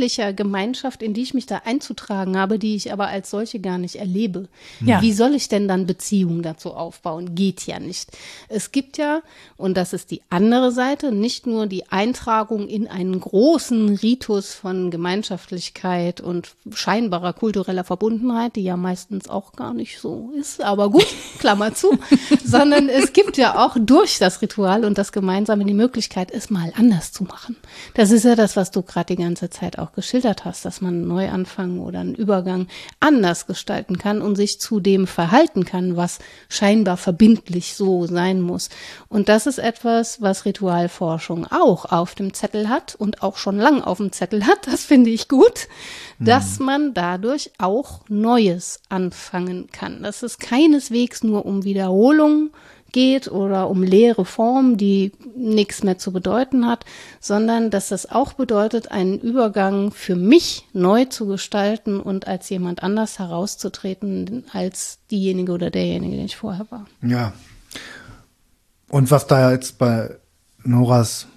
vermeintlicher Gemeinschaft, in die ich mich da einzutragen habe, die ich aber als solche gar nicht erlebe. Ja. Wie soll ich denn dann Beziehungen dazu aufbauen? Geht ja nicht. Es gibt ja, und das ist die andere Seite, nicht nur die Eintragung in einen großen Ritus von Gemeinschaftlichkeit und scheinbarer kultureller Verbundenheit, die ja meistens auch gar nicht so ist, aber gut, [laughs] Klammer zu, sondern es gibt ja auch durch das Ritual und das Gemeinsame die Möglichkeit, es mal anders zu machen. Das ist ja das, was du gerade die ganze Zeit auch geschildert hast, dass man einen Neuanfang oder einen Übergang anders gestalten kann und sich zu dem verhalten kann, was scheinbar verbindlich so sein muss. Und das ist etwas, was Ritualforschung auch auf dem Zettel hat und auch schon lang auf dem Zettel hat. Das finde ich gut, dass man dadurch auch Neues anfangen kann. Dass es keineswegs nur um Wiederholung geht oder um leere Form, die nichts mehr zu bedeuten hat, sondern dass das auch bedeutet, einen Übergang für mich neu zu gestalten und als jemand anders herauszutreten als diejenige oder derjenige, den ich vorher war. Ja. Und was da jetzt bei Noras,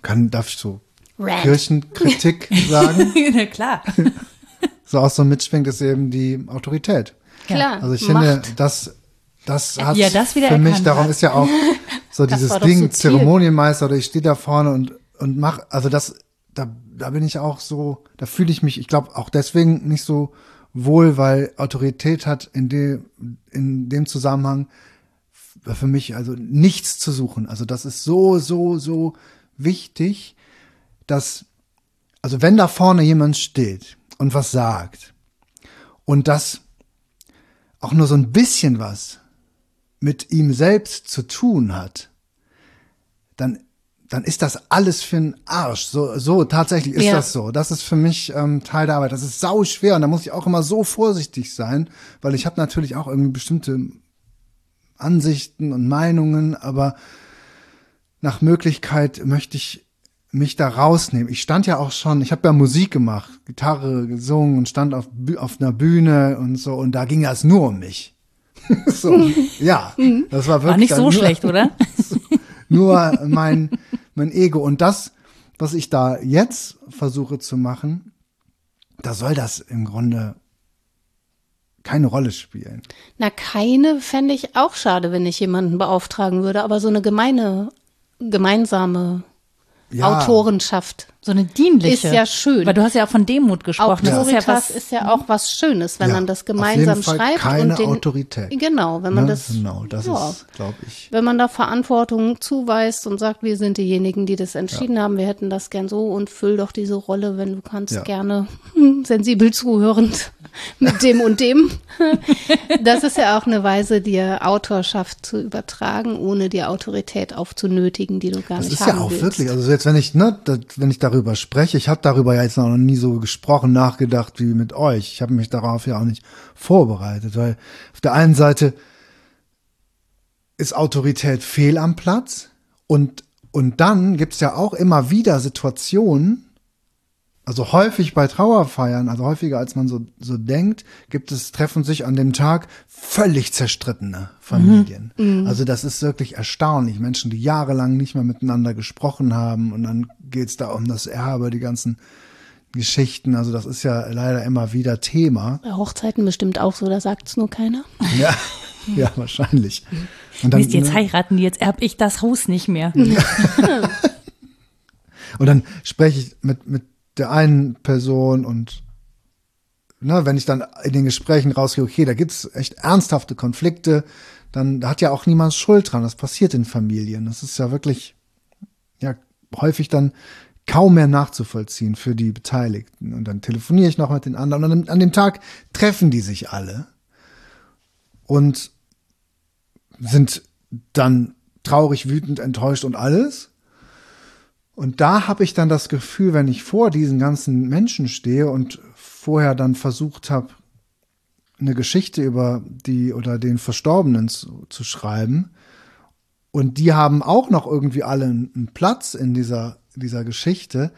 kann, darf ich so Rant. Kirchenkritik [laughs] sagen, Na klar. so auch so mitschwingt, ist eben die Autorität. Klar, Also ich finde, Macht. das, das hat Ja, das wieder für mich, erkannt darum hat. ist ja auch [laughs] so dieses Ding, subtil. Zeremonienmeister oder ich stehe da vorne und, und mach, also das, da, da bin ich auch so, da fühle ich mich, ich glaube auch deswegen nicht so wohl, weil Autorität hat in dem, in dem Zusammenhang für mich also nichts zu suchen. Also das ist so, so, so wichtig, dass, also wenn da vorne jemand steht und was sagt und das auch nur so ein bisschen was mit ihm selbst zu tun hat, dann, dann ist das alles für einen Arsch. So, so tatsächlich ist Ja. das so. Das ist für mich ähm, Teil der Arbeit. Das ist sau schwer und da muss ich auch immer so vorsichtig sein, weil ich habe natürlich auch irgendwie bestimmte Ansichten und Meinungen, aber nach Möglichkeit möchte ich mich da rausnehmen. Ich stand ja auch schon, ich habe ja Musik gemacht, Gitarre gesungen und stand auf, auf einer Bühne und so und da ging es nur um mich. [laughs] so, ja, das war wirklich War nicht so nur, schlecht, oder? [laughs] nur mein mein Ego und das, was ich da jetzt versuche zu machen, da soll das im Grunde keine Rolle spielen. Na, keine fände ich auch schade, wenn ich jemanden beauftragen würde, aber so eine gemeine, gemeinsame Ja. Autorenschaft. So eine dienliche. Ist ja schön. Weil du hast ja auch von Demut gesprochen. Das ist ja Autoritas was, ist ja auch was Schönes, wenn Ja, man das auf gemeinsam jeden Fall schreibt. keine und den, Autorität. Genau, wenn man Ne? das, genau, das ja, ist, glaube ich. wenn man da Verantwortung zuweist und sagt, wir sind diejenigen, die das entschieden haben, wir hätten das gern so und füll doch diese Rolle, wenn du kannst, Ja. gerne [laughs] sensibel zuhörend [laughs] mit dem und dem. [laughs] Das ist ja auch eine Weise, dir Autorschaft zu übertragen, ohne dir Autorität aufzunötigen, die du gar Das nicht ist haben ja auch willst. wirklich, also jetzt wenn ich, ne, das, wenn ich darüber spreche, ich habe darüber ja jetzt noch nie so gesprochen, nachgedacht wie mit euch. Ich habe mich darauf ja auch nicht vorbereitet, weil auf der einen Seite ist Autorität fehl am Platz und und dann gibt's ja auch immer wieder Situationen, also häufig bei Trauerfeiern, also häufiger als man so, so denkt, gibt es, treffen sich an dem Tag völlig zerstrittene Familien. Also das ist wirklich erstaunlich. Menschen, die jahrelang nicht mehr miteinander gesprochen haben und dann geht's da um das Erbe, die ganzen Geschichten. Also das ist ja leider immer wieder Thema. Bei Hochzeiten bestimmt auch so, da sagt's nur keiner. [laughs] Ja, ja wahrscheinlich. Und dann, ihr, jetzt ne, heiraten die, jetzt erb ich das Haus nicht mehr. [laughs] Und dann spreche ich mit, mit der einen Person und ne, wenn ich dann in den Gesprächen rausgehe, okay, da gibt's echt ernsthafte Konflikte, dann da hat ja auch niemand Schuld dran. Das passiert in Familien. Das ist ja wirklich ja häufig dann kaum mehr nachzuvollziehen für die Beteiligten. Und dann telefoniere ich noch mit den anderen. Und an, an dem Tag treffen die sich alle und sind dann traurig, wütend, enttäuscht und alles. Und da habe ich dann das Gefühl, wenn ich vor diesen ganzen Menschen stehe und vorher dann versucht habe, eine Geschichte über die oder den Verstorbenen zu, zu schreiben, und die haben auch noch irgendwie alle einen Platz in dieser, dieser Geschichte,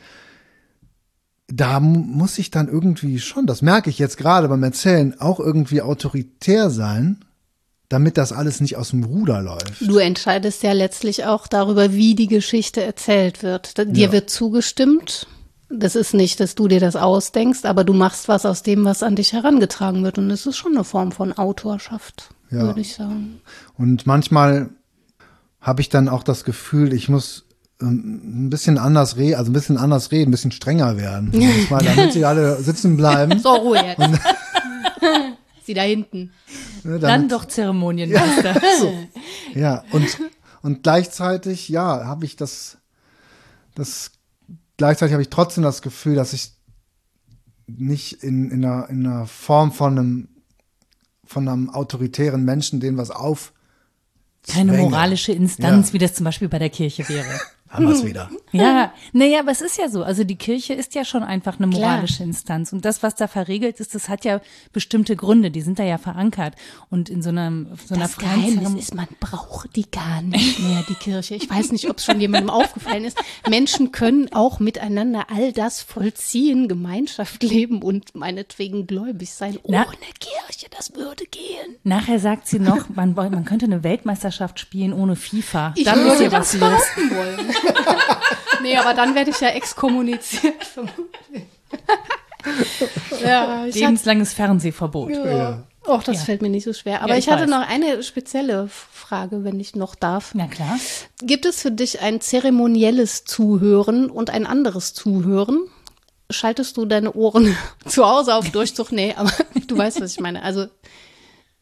da mu- muss ich dann irgendwie schon, das merke ich jetzt gerade beim Erzählen, auch irgendwie autoritär sein, damit das alles nicht aus dem Ruder läuft. Du entscheidest ja letztlich auch darüber, wie die Geschichte erzählt wird. Dir Ja. wird zugestimmt. Das ist nicht, dass du dir das ausdenkst, aber du machst was aus dem, was an dich herangetragen wird. Und das ist schon eine Form von Autorschaft, Ja. würde ich sagen. Und manchmal habe ich dann auch das Gefühl, ich muss ähm, ein bisschen anders reden, also ein bisschen anders reden, ein bisschen strenger werden. [laughs] Manchmal, damit sie alle sitzen bleiben. [laughs] So, Ruhe jetzt. [laughs] Sie da hinten. Ne, Dann doch Zeremonienmeister. [laughs] [laughs] ja, und, und gleichzeitig, ja, habe ich das, das, gleichzeitig habe ich trotzdem das Gefühl, dass ich nicht in, in, einer, in einer Form von einem, von einem autoritären Menschen, den was auf Keine moralische Instanz, Ja. wie das zum Beispiel bei der Kirche wäre. Haben wir es wieder. Ja, naja, aber es ist ja so. Also die Kirche ist ja schon einfach eine Klar. moralische Instanz. Und das, was da verregelt ist, das hat ja bestimmte Gründe, die sind da ja verankert. Und in so einer, so einer Das Geheimnis ist, man braucht die gar nicht mehr, die Kirche. Ich weiß nicht, ob es schon jemandem aufgefallen ist. Menschen können auch miteinander all das vollziehen, Gemeinschaft leben und meinetwegen gläubig sein. Na- Ohne Kirche, das würde gehen. Nachher sagt sie noch, man, man könnte eine Weltmeisterschaft spielen ohne FIFA. Ich Dann ist würde ja das was los. behaupten wollen. [laughs] nee, aber dann werde ich ja exkommuniziert. [laughs] ja, hatte, Lebenslanges Fernsehverbot. Ja. Och, das Ja. fällt mir nicht so schwer. Aber Ja, ich, ich hatte weiß. noch eine spezielle Frage, wenn ich noch darf. Na klar. Gibt es für dich ein zeremonielles Zuhören und ein anderes Zuhören? Schaltest du deine Ohren [laughs] zu Hause auf Durchzug? Nee, aber du weißt, was ich meine. Also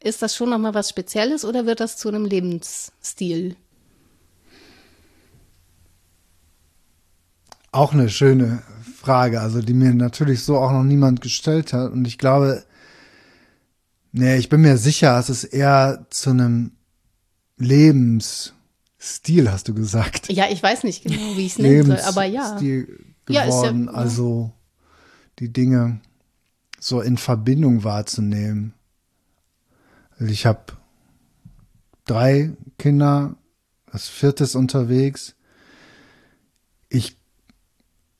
ist das schon nochmal was Spezielles oder wird das zu einem Lebensstil? Auch eine schöne Frage, also die mir natürlich so auch noch niemand gestellt hat. Und ich glaube, nee, ich bin mir sicher, es ist eher zu einem Lebensstil, hast du gesagt. Ja, ich weiß nicht genau, wie ich es nennen soll, aber ja. Lebensstil Ja, ist ja- geworden, ja. also die Dinge so in Verbindung wahrzunehmen. Also ich habe drei Kinder, das vierte ist unterwegs.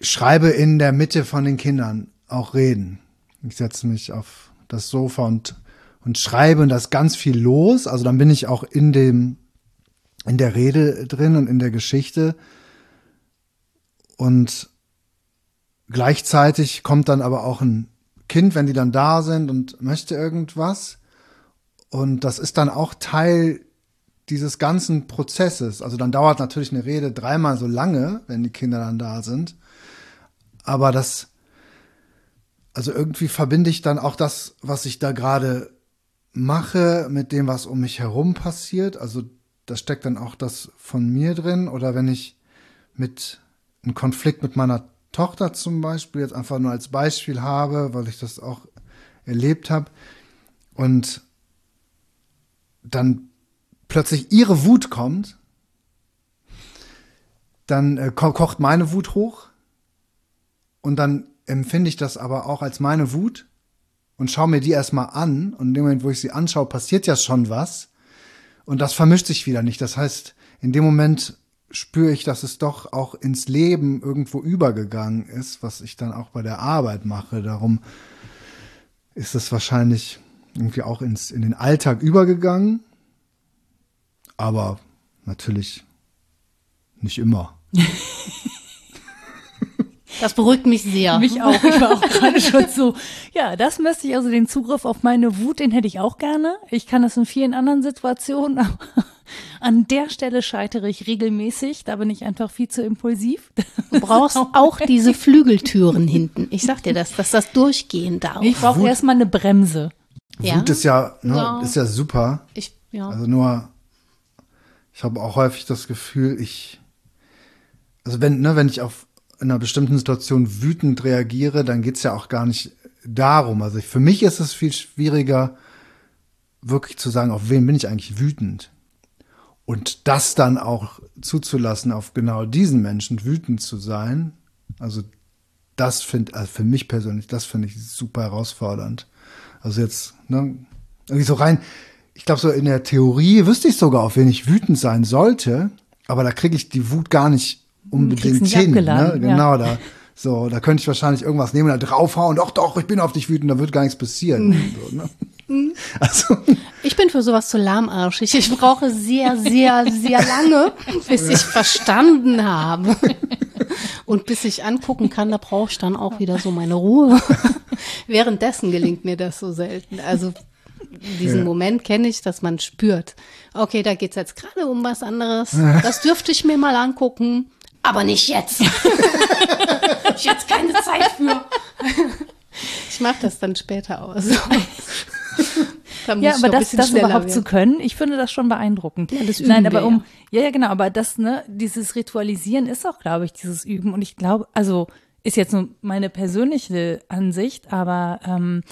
Schreibe in der Mitte von den Kindern auch Reden. Ich setze mich auf das Sofa und, und schreibe und da ist ganz viel los. Also dann bin ich auch in dem, in der Rede drin und in der Geschichte. Und gleichzeitig kommt dann aber auch ein Kind, wenn die dann da sind und möchte irgendwas. Und das ist dann auch Teil dieses ganzen Prozesses. Also dann dauert natürlich eine Rede dreimal so lange, wenn die Kinder dann da sind. Aber das, also irgendwie verbinde ich dann auch das, was ich da gerade mache, mit dem, was um mich herum passiert. Also da steckt dann auch das von mir drin. Oder wenn ich mit einen Konflikt mit meiner Tochter zum Beispiel jetzt einfach nur als Beispiel habe, weil ich das auch erlebt habe und dann plötzlich ihre Wut kommt, dann äh, ko kocht meine Wut hoch und dann empfinde ich das aber auch als meine Wut und schaue mir die erstmal an und in dem Moment, wo ich sie anschaue, passiert ja schon was und das vermischt sich wieder nicht. Das heißt, in dem Moment spüre ich, dass es doch auch ins Leben irgendwo übergegangen ist, was ich dann auch bei der Arbeit mache. Darum ist es wahrscheinlich irgendwie auch ins, in den Alltag übergegangen, aber natürlich nicht immer. [laughs] Das beruhigt mich sehr. Mich auch. Ich war auch gerade schon so. Ja, das müsste ich also den Zugriff auf meine Wut, den hätte ich auch gerne. Ich kann das in vielen anderen Situationen, aber [laughs] an der Stelle scheitere ich regelmäßig. Da bin ich einfach viel zu impulsiv. Du brauchst [laughs] auch diese Flügeltüren hinten. Ich sag dir das, dass das durchgehen darf. Ich brauche erstmal eine Bremse. Ja? Wut ist ja, ne, Ja. ist ja super. Ich, ja. Also nur, ich habe auch häufig das Gefühl, ich, also wenn, ne, wenn ich auf in einer bestimmten Situation wütend reagiere, dann geht's ja auch gar nicht darum. Also ich, für mich ist es viel schwieriger, wirklich zu sagen, auf wen bin ich eigentlich wütend? Und das dann auch zuzulassen, auf genau diesen Menschen wütend zu sein. Also das finde, also für mich persönlich, das finde ich super herausfordernd. Also jetzt, ne, irgendwie so rein, ich glaube, so in der Theorie wüsste ich sogar, auf wen ich wütend sein sollte, aber da kriege ich die Wut gar nicht unbedingt hin. Ne? abgeladen, ja. Genau, da. So, da könnte ich wahrscheinlich irgendwas nehmen und da draufhauen, doch, doch, ich bin auf dich wütend, da wird gar nichts passieren. so, ne? Also. Ich bin für sowas zu lahmarschig. Ich brauche sehr, sehr, sehr lange, bis ich verstanden habe. Und bis ich angucken kann, da brauche ich dann auch wieder so meine Ruhe. Währenddessen gelingt mir das so selten. Also diesen ja. Moment kenne ich, dass man spürt, okay, da geht es jetzt gerade um was anderes. [laughs] Das dürfte ich mir mal angucken, aber nicht jetzt. [laughs] ich jetzt keine Zeit für. Ich mache das dann später aus. [laughs] ja, aber das, das überhaupt werden. zu können, ich finde das schon beeindruckend. Ja, das üben Nein, aber um, ja. ja, ja, genau, aber das, ne, dieses Ritualisieren ist auch, glaube ich, dieses Üben. Und ich glaube, also ist jetzt nur meine persönliche Ansicht, aber ähm,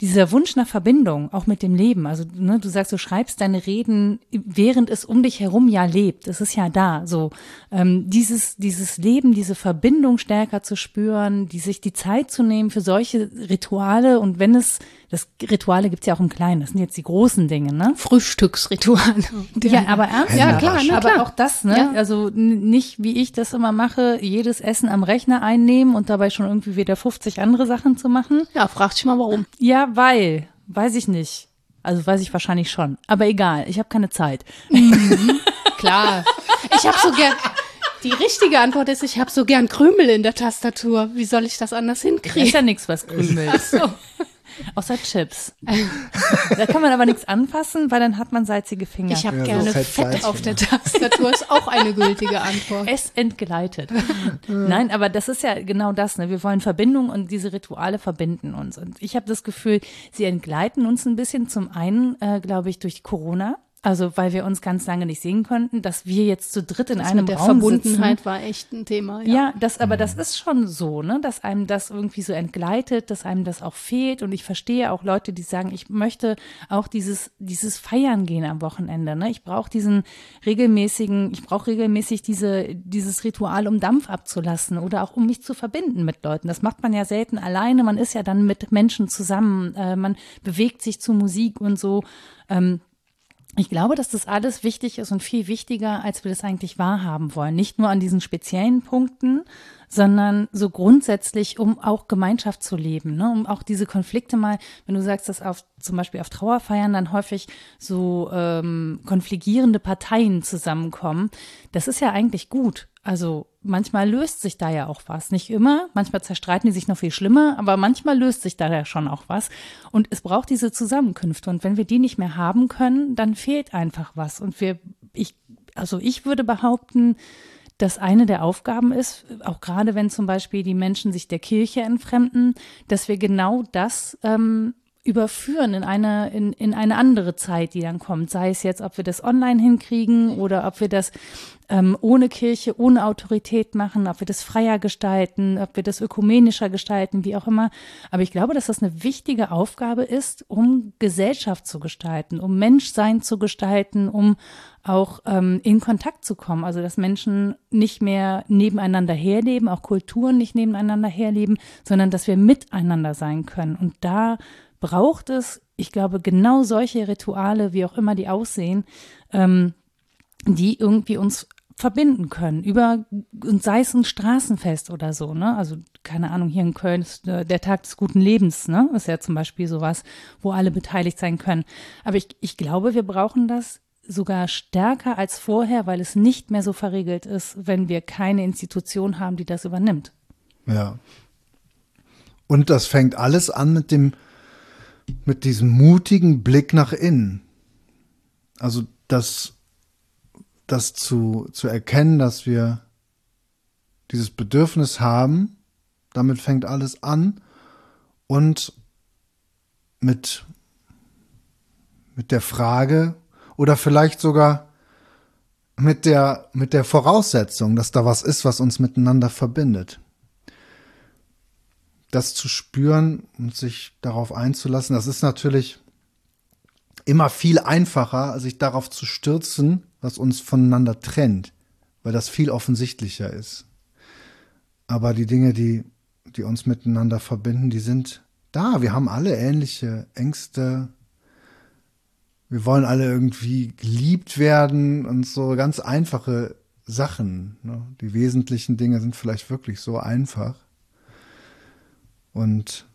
dieser Wunsch nach Verbindung, auch mit dem Leben. Also ne, du sagst, du schreibst deine Reden, während es um dich herum ja lebt. Es ist ja da. So ähm, dieses dieses Leben, diese Verbindung stärker zu spüren, die sich die Zeit zu nehmen für solche Rituale und wenn es das Rituale gibt's ja auch im Kleinen. Das sind jetzt die großen Dinge, ne? Frühstücksrituale. [laughs] Ja, aber ernst, ja klar, ne, aber auch das, ne? Ja. Also nicht wie ich das immer mache, jedes Essen am Rechner einnehmen und dabei schon irgendwie wieder 50 andere Sachen zu machen. Ja, frag dich mal warum. Ja, weil, weiß ich nicht. Also weiß ich wahrscheinlich schon. Aber egal, ich habe keine Zeit. Mhm, [laughs] klar. Ich habe so gern. Die richtige Antwort ist, ich habe so gern Krümel in der Tastatur. Wie soll ich das anders hinkriegen? Ist ja nichts, was krümelt. Ach so. Außer Chips. da kann man aber nichts anfassen, weil dann hat man salzige Finger. Ich habe ja, gerne so Fett, Fett auf der Tastatur, ist auch eine gültige Antwort. Es entgleitet. Nein, aber das ist ja genau das. Ne? Wir wollen Verbindung und diese Rituale verbinden uns. Und ich habe das Gefühl, sie entgleiten uns ein bisschen zum einen, äh, glaube ich, durch Corona. Also weil wir uns ganz lange nicht sehen konnten, dass wir jetzt zu dritt in das einem mit der Raum Verbundenheit sitzen. war echt ein Thema. Ja, ja das, aber das ist schon so, ne, dass einem das irgendwie so entgleitet, dass einem das auch fehlt. Und ich verstehe auch Leute, die sagen, ich möchte auch dieses dieses Feiern gehen am Wochenende. Ne, ich brauche diesen regelmäßigen, ich brauche regelmäßig diese dieses Ritual, um Dampf abzulassen oder auch um mich zu verbinden mit Leuten. Das macht man ja selten alleine. Man ist ja dann mit Menschen zusammen. Äh, man bewegt sich zu Musik und so. Ähm, ich glaube, dass das alles wichtig ist und viel wichtiger, als wir das eigentlich wahrhaben wollen. Nicht nur an diesen speziellen Punkten, sondern so grundsätzlich, um auch Gemeinschaft zu leben, ne? um auch diese Konflikte mal, wenn du sagst, dass auf zum Beispiel auf Trauerfeiern dann häufig so ähm, konfligierende Parteien zusammenkommen, das ist ja eigentlich gut. Also manchmal löst sich da ja auch was. Nicht immer, manchmal zerstreiten die sich noch viel schlimmer, aber manchmal löst sich da ja schon auch was. Und es braucht diese Zusammenkünfte. Und wenn wir die nicht mehr haben können, dann fehlt einfach was. Und wir, ich, also ich würde behaupten, dass eine der Aufgaben ist, auch gerade wenn zum Beispiel die Menschen sich der Kirche entfremden, dass wir genau das ähm, überführen in eine, in, in eine andere Zeit, die dann kommt. Sei es jetzt, ob wir das online hinkriegen oder ob wir das ähm, ohne Kirche, ohne Autorität machen, ob wir das freier gestalten, ob wir das ökumenischer gestalten, wie auch immer. Aber ich glaube, dass das eine wichtige Aufgabe ist, um Gesellschaft zu gestalten, um Menschsein zu gestalten, um auch ähm, in Kontakt zu kommen. Also dass Menschen nicht mehr nebeneinander herleben, auch Kulturen nicht nebeneinander herleben, sondern dass wir miteinander sein können. Und da braucht es, ich glaube, genau solche Rituale, wie auch immer die aussehen, ähm, die irgendwie uns verbinden können über und sei es ein Straßenfest oder so, ne? Also keine Ahnung, hier in Köln ist äh, der Tag des guten Lebens, ne? Ist ja zum Beispiel sowas, wo alle beteiligt sein können. Aber ich, ich glaube, wir brauchen das sogar stärker als vorher, weil es nicht mehr so verregelt ist, wenn wir keine Institution haben, die das übernimmt. Ja. Und das fängt alles an mit dem mit diesem mutigen Blick nach innen. Also das, das zu, zu erkennen, dass wir dieses Bedürfnis haben, damit fängt alles an und mit, mit der Frage oder vielleicht sogar mit der, mit der Voraussetzung, dass da was ist, was uns miteinander verbindet. Das zu spüren und sich darauf einzulassen, das ist natürlich immer viel einfacher, sich darauf zu stürzen, was uns voneinander trennt, weil das viel offensichtlicher ist. Aber die Dinge, die, die uns miteinander verbinden, die sind da. Wir haben alle ähnliche Ängste. Wir wollen alle irgendwie geliebt werden und so ganz einfache Sachen. Ne? Die wesentlichen Dinge sind vielleicht wirklich so einfach. Und,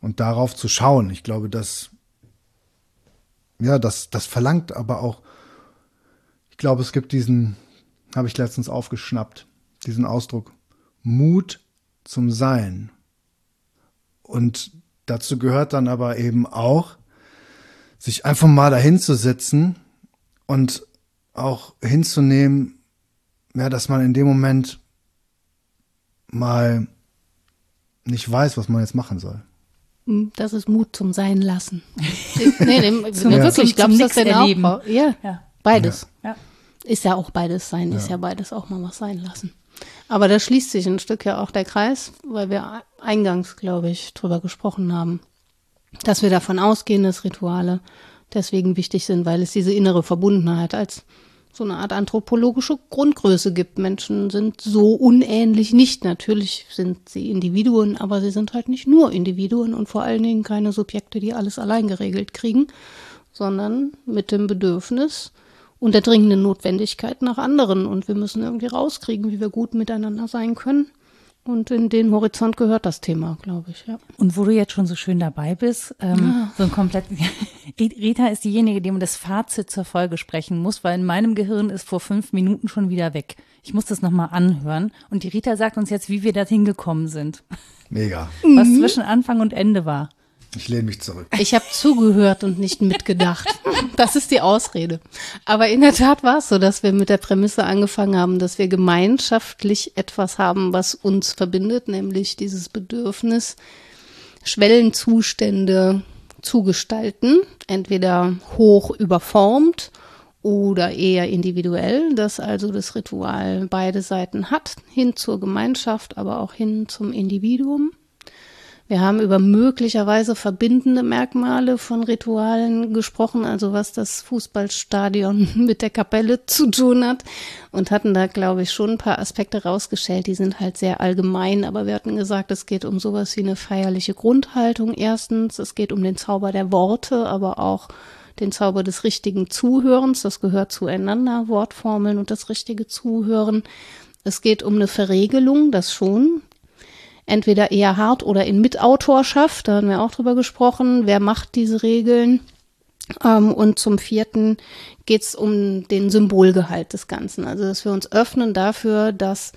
und darauf zu schauen. Ich glaube, dass ja, das, das verlangt aber auch, ich glaube, es gibt diesen, habe ich letztens aufgeschnappt, diesen Ausdruck, Mut zum Sein. Und dazu gehört dann aber eben auch, sich einfach mal dahin zu setzen und auch hinzunehmen, ja, dass man in dem Moment mal nicht weiß, was man jetzt machen soll. Hm, das ist Mut zum Sein lassen. [laughs] nee, nee, zum, ja. wirklich, glaubst du das denn erleben. auch? Ja, ja. beides. Ja. Ist ja auch beides sein, ist ja beides auch mal was sein lassen. Aber da schließt sich ein Stück ja auch der Kreis, weil wir eingangs, glaube ich, drüber gesprochen haben, dass wir davon ausgehen, dass Rituale deswegen wichtig sind, weil es diese innere Verbundenheit als so eine Art anthropologische Grundgröße gibt. Menschen sind so unähnlich nicht. Natürlich sind sie Individuen, aber sie sind halt nicht nur Individuen und vor allen Dingen keine Subjekte, die alles allein geregelt kriegen, sondern mit dem Bedürfnis und der dringenden Notwendigkeit nach anderen. Und wir müssen irgendwie rauskriegen, wie wir gut miteinander sein können. Und in den Horizont gehört das Thema, glaube ich, ja. Und wo du jetzt schon so schön dabei bist, ähm, ja. so ein komplett, [laughs] Rita ist diejenige, die um das Fazit zur Folge sprechen muss, weil in meinem Gehirn ist vor fünf Minuten schon wieder weg. Ich muss das nochmal anhören. Und die Rita sagt uns jetzt, wie wir da hingekommen sind. Mega. Was mhm. zwischen Anfang und Ende war. Ich lehne mich zurück. Ich habe zugehört und nicht mitgedacht. Das ist die Ausrede. Aber in der Tat war es so, dass wir mit der Prämisse angefangen haben, dass wir gemeinschaftlich etwas haben, was uns verbindet, nämlich dieses Bedürfnis, Schwellenzustände zu gestalten, entweder hoch überformt oder eher individuell, dass also das Ritual beide Seiten hat, hin zur Gemeinschaft, aber auch hin zum Individuum. Wir haben über möglicherweise verbindende Merkmale von Ritualen gesprochen, also was das Fußballstadion [laughs] mit der Kapelle zu tun hat und hatten da, glaube ich, schon ein paar Aspekte rausgestellt. Die sind halt sehr allgemein, aber wir hatten gesagt, es geht um sowas wie eine feierliche Grundhaltung erstens. Es geht um den Zauber der Worte, aber auch den Zauber des richtigen Zuhörens. Das gehört zueinander, Wortformeln und das richtige Zuhören. Es geht um eine Verregelung, das schon entweder eher hart oder in Mitautorschaft. Da haben wir auch drüber gesprochen. Wer macht diese Regeln? Ähm, und zum vierten geht es um den Symbolgehalt des Ganzen. Also, dass wir uns öffnen dafür, dass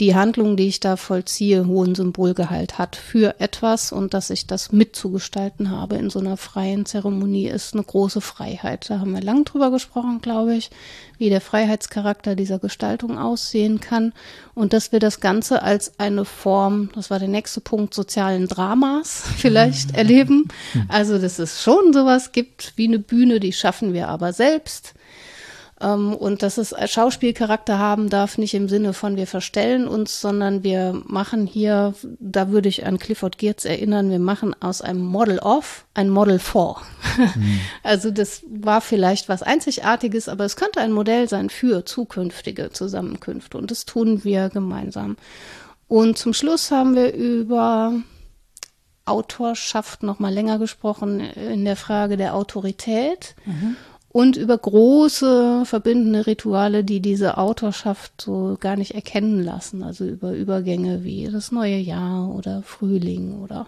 die Handlung, die ich da vollziehe, hohen Symbolgehalt hat für etwas und dass ich das mitzugestalten habe in so einer freien Zeremonie, ist eine große Freiheit. Da haben wir lang drüber gesprochen, glaube ich, wie der Freiheitscharakter dieser Gestaltung aussehen kann und dass wir das Ganze als eine Form, das war der nächste Punkt, sozialen Dramas [laughs] vielleicht mhm. erleben. Also, dass es schon sowas gibt wie eine Bühne, die schaffen wir aber selbst und dass es Schauspielcharakter haben darf, nicht im Sinne von wir verstellen uns, sondern wir machen hier, da würde ich an Clifford Geertz erinnern, wir machen aus einem Model of ein Model for. Mhm. [laughs] Also das war vielleicht was Einzigartiges, aber es könnte ein Modell sein für zukünftige Zusammenkünfte und das tun wir gemeinsam. Und zum Schluss haben wir über Autorschaft noch mal länger gesprochen in der Frage der Autorität. Mhm und über große verbindende Rituale, die diese Autorschaft so gar nicht erkennen lassen. Also über Übergänge wie das neue Jahr oder Frühling oder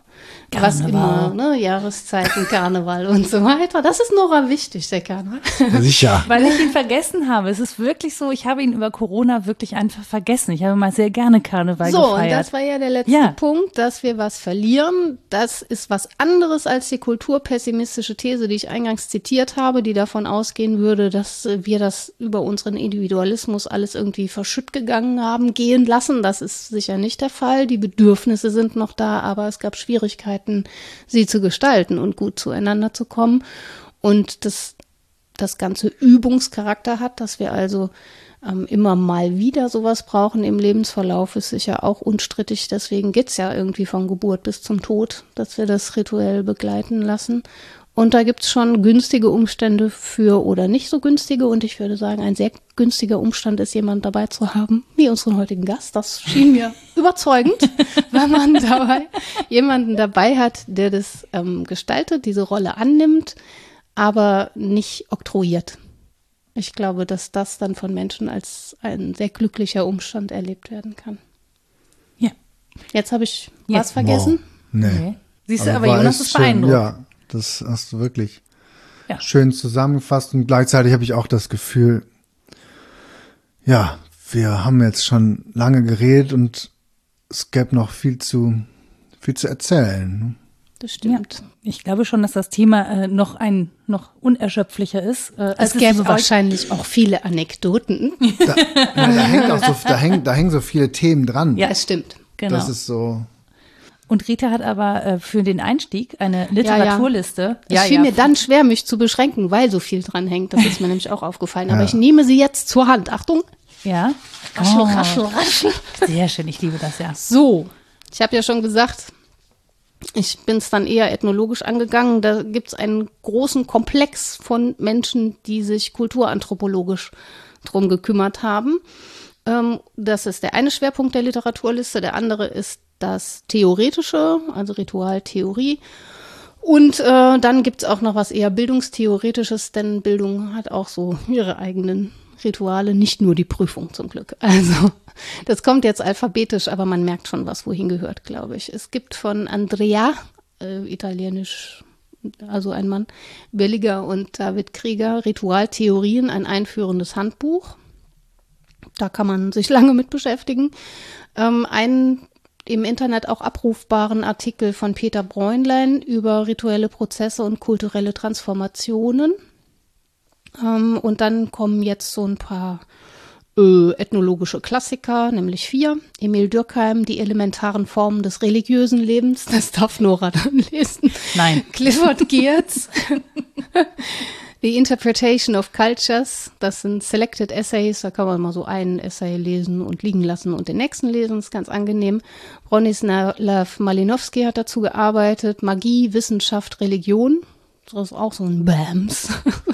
Karneval. was immer, ne, Jahreszeiten, Karneval und so weiter. Das ist Nora wichtig, der Karneval. Sicher. [laughs] Weil ich ihn vergessen habe. Es ist wirklich so, ich habe ihn über Corona wirklich einfach vergessen. Ich habe mal sehr gerne Karneval so, gefeiert. So, und das war ja der letzte ja. Punkt, dass wir was verlieren. Das ist was anderes als die kulturpessimistische These, die ich eingangs zitiert habe, die davon ausgehen würde, dass wir das über unseren Individualismus alles irgendwie verschütt gegangen haben, gehen lassen. Das ist sicher nicht der Fall. Die Bedürfnisse sind noch da, aber es gab Schwierigkeiten, sie zu gestalten und gut zueinander zu kommen. Und das, das ganze Übungscharakter hat, dass wir also ähm, immer mal wieder sowas brauchen im Lebensverlauf, ist sicher auch unstrittig. Deswegen geht's ja irgendwie von Geburt bis zum Tod, dass wir das rituell begleiten lassen. Und da gibt's schon günstige Umstände für oder nicht so günstige. Und ich würde sagen, ein sehr günstiger Umstand ist, jemand dabei zu haben, wie unseren heutigen Gast. Das schien mir [laughs] überzeugend, wenn man dabei jemanden dabei hat, der das ähm, gestaltet, diese Rolle annimmt, aber nicht oktroyiert. Ich glaube, dass das dann von Menschen als ein sehr glücklicher Umstand erlebt werden kann. Ja. Jetzt habe ich Jetzt. was vergessen. Wow. Nee. Siehst du, aber, aber Jonas ist schön, beeindruckt. Ja, das hast du wirklich ja. schön zusammengefasst und gleichzeitig habe ich auch das Gefühl, ja, wir haben jetzt schon lange geredet und es gäbe noch viel zu, viel zu erzählen. Ne? Das stimmt. Ja, ich glaube schon, dass das Thema äh, noch ein noch unerschöpflicher ist. Äh, es gäbe es wahrscheinlich auch viele Anekdoten. Da, [laughs] ja, da, hängt auch so, da, hängen, da hängen so viele Themen dran. Ja, es stimmt. Genau. Das ist so. Und Rita hat aber äh, für den Einstieg eine Literaturliste. Ja, ja. Es fiel mir dann schwer, mich zu beschränken, weil so viel dran hängt. Das ist mir [laughs] nämlich auch aufgefallen. Aber ich nehme sie jetzt zur Hand. Achtung. Ja. Raschel, oh. raschel, raschel. Sehr schön, ich liebe das ja. So, ich habe ja schon gesagt, ich bin es dann eher ethnologisch angegangen. Da gibt es einen großen Komplex von Menschen, die sich kulturanthropologisch drum gekümmert haben. Ähm, das ist der eine Schwerpunkt der Literaturliste. Der andere ist das Theoretische, also Ritualtheorie. Und äh, dann gibt es auch noch was eher Bildungstheoretisches, denn Bildung hat auch so ihre eigenen Rituale, nicht nur die Prüfung zum Glück. [laughs] Also das kommt jetzt alphabetisch, aber man merkt schon, was wohin gehört, glaube ich. Es gibt von Andrea, äh, italienisch, also ein Mann, Belliger und David Krieger, Ritualtheorien, ein einführendes Handbuch. Da kann man sich [laughs] lange mit beschäftigen. Ähm, einen im Internet auch abrufbaren Artikel von Peter Bräunlein über rituelle Prozesse und kulturelle Transformationen. Ähm, und dann kommen jetzt so ein paar äh, ethnologische Klassiker, nämlich vier. Emil Dürkheim, die elementaren Formen des religiösen Lebens. Das darf Nora dann lesen. Nein. Clifford Geertz. [laughs] The Interpretation of Cultures, das sind Selected Essays, da kann man mal so einen Essay lesen und liegen lassen und den nächsten lesen, ist ganz angenehm. Bronislaw Malinowski hat dazu gearbeitet, Magie, Wissenschaft, Religion, das ist auch so ein Bams.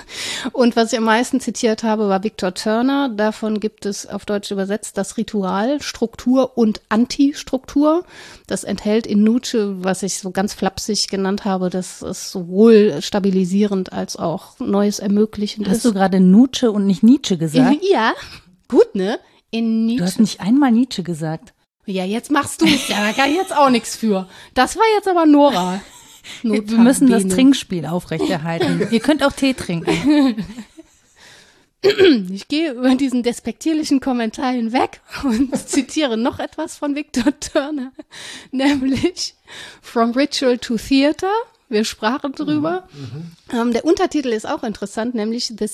[laughs] Und was ich am meisten zitiert habe, war Victor Turner. Davon gibt es auf Deutsch übersetzt das Ritual, Struktur und Antistruktur. Das enthält in Nietzsche, was ich so ganz flapsig genannt habe, das ist sowohl stabilisierend als auch Neues ermöglichend Hast ist. du gerade Nietzsche und nicht Nietzsche gesagt? [laughs] Ja, gut, ne? In Nietzsche. Du hast nicht einmal Nietzsche gesagt. Ja, jetzt machst du es. Ja, da kann ich jetzt auch nichts für. Das war jetzt aber Nora. [laughs] Wir müssen das Trinkspiel aufrechterhalten. Ihr könnt auch Tee trinken. [laughs] Ich gehe über diesen despektierlichen Kommentar hinweg und [laughs] zitiere noch etwas von Victor Turner, nämlich From Ritual to Theater. Wir sprachen drüber. Mhm, ähm, der Untertitel ist auch interessant, nämlich The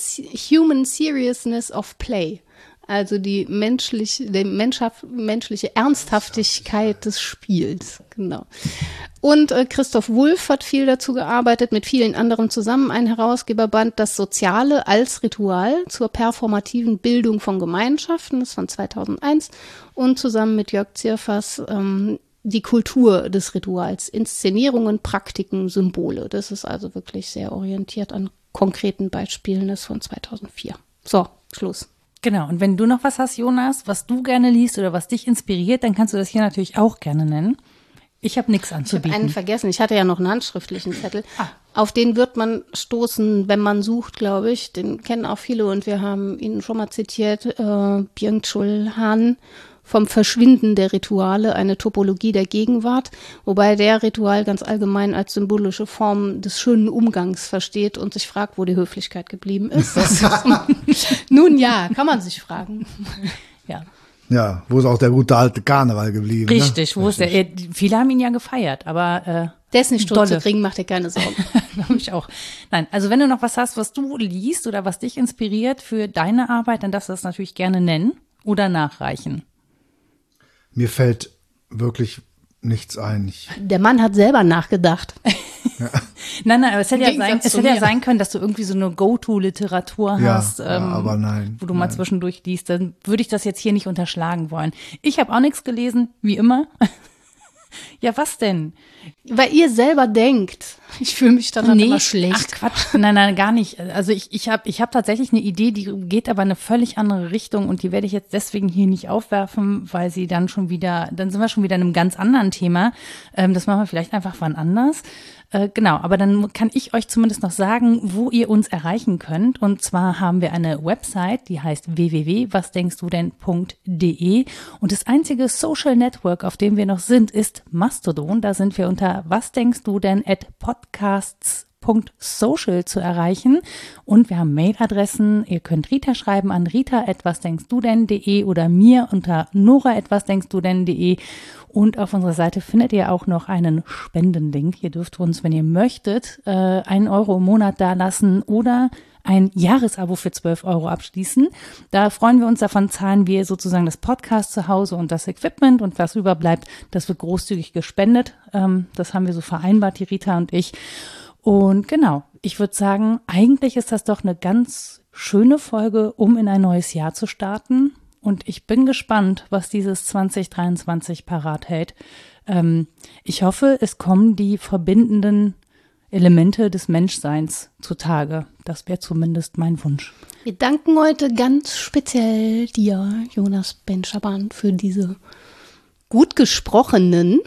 Human Seriousness of Play. Also die menschliche, die menschliche Ernsthaftigkeit des Spiels. Genau. Und äh, Christoph Wulff hat viel dazu gearbeitet, mit vielen anderen zusammen, ein Herausgeberband, das Soziale als Ritual zur performativen Bildung von Gemeinschaften, das ist von 2001, und zusammen mit Jörg Zirfers ähm, die Kultur des Rituals, Inszenierungen, Praktiken, Symbole. Das ist also wirklich sehr orientiert an konkreten Beispielen, das ist von 2004. So, Schluss. Genau, und wenn du noch was hast, Jonas, was du gerne liest oder was dich inspiriert, dann kannst du das hier natürlich auch gerne nennen. Ich habe nichts anzubieten. Ich habe einen vergessen. Ich hatte ja noch einen handschriftlichen Zettel. Ah. Auf den wird man stoßen, wenn man sucht, glaube ich. Den kennen auch viele und wir haben ihn schon mal zitiert. Äh, Byung-Chul Han vom Verschwinden der Rituale, eine Topologie der Gegenwart, wobei der Ritual ganz allgemein als symbolische Form des schönen Umgangs versteht und sich fragt, wo die Höflichkeit geblieben ist. [laughs] [laughs] Nun ja, kann man sich fragen. Ja. Ja, wo ist auch der gute alte Karneval geblieben? Ne? Richtig, ne? wo Richtig. ist der? Äh, viele haben ihn ja gefeiert, aber äh, der ist nicht tot zu kriegen, macht dir keine Sorgen. [laughs] Glaube ich auch. Nein, also wenn du noch was hast, was du liest oder was dich inspiriert für deine Arbeit, dann darfst du das natürlich gerne nennen oder nachreichen. Mir fällt wirklich nichts ein. Ich Der Mann hat selber nachgedacht. Ja. [laughs] nein, nein, aber es hätte, ja sein, es hätte ja sein können, dass du irgendwie so eine Go-To-Literatur ja, hast, ähm, ja, aber nein, wo du nein. mal zwischendurch liest. Dann würde ich das jetzt hier nicht unterschlagen wollen. Ich habe auch nichts gelesen, wie immer. [laughs] Ja, was denn? Weil ihr selber denkt. Ich fühle mich dann nee, immer schlecht. Ach Quatsch, nein, nein, gar nicht. Also ich, ich habe ich hab tatsächlich eine Idee, die geht aber in eine völlig andere Richtung und die werde ich jetzt deswegen hier nicht aufwerfen, weil sie dann schon wieder, dann sind wir schon wieder in einem ganz anderen Thema. Ähm, das machen wir vielleicht einfach wann anders. Äh, genau, aber dann kann ich euch zumindest noch sagen, wo ihr uns erreichen könnt. Und zwar haben wir eine Website, die heißt www.wasdenkstudenn.de. Und das einzige Social Network, auf dem wir noch sind, ist Mastodon. Da sind wir unter was denkst du denn at podcasts Social zu erreichen. Und wir haben Mailadressen. Ihr könnt Rita schreiben an rita etwas denkst du denn.de oder mir unter nora etwas denkst du denn.de. Und auf unserer Seite findet ihr auch noch einen Spendenlink. Ihr dürft uns, wenn ihr möchtet, äh, einen Euro im Monat dalassen oder ein Jahresabo für 12 Euro abschließen. Da freuen wir uns, davon zahlen wir sozusagen das Podcast zu Hause und das Equipment und was überbleibt, das wird großzügig gespendet. Ähm, das haben wir so vereinbart, die Rita und ich. Und genau, ich würde sagen, eigentlich ist das doch eine ganz schöne Folge, um in ein neues Jahr zu starten. Und ich bin gespannt, was dieses 2023 parat hält. Ähm, ich hoffe, es kommen die verbindenden Elemente des Menschseins zutage. Das wäre zumindest mein Wunsch. Wir danken heute ganz speziell dir, Jonas Benchaban, für diese gut gesprochenen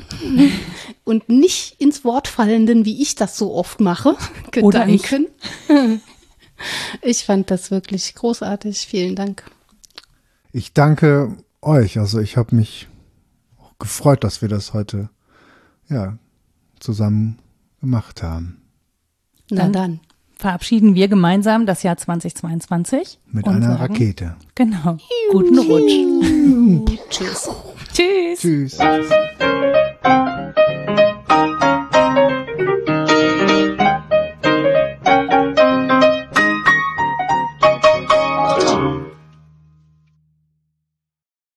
[laughs] und nicht ins Wort fallenden, wie ich das so oft mache, [laughs] Gedanken. Ich. [laughs] ich fand das wirklich großartig. Vielen Dank. Ich danke euch. Also ich habe mich gefreut, dass wir das heute ja zusammen gemacht haben. Na dann, dann verabschieden wir gemeinsam das Jahr 2022 mit einer sagen, Rakete. Genau. Guten Rutsch. Tschüss. [laughs] Tschüss. Tschüss.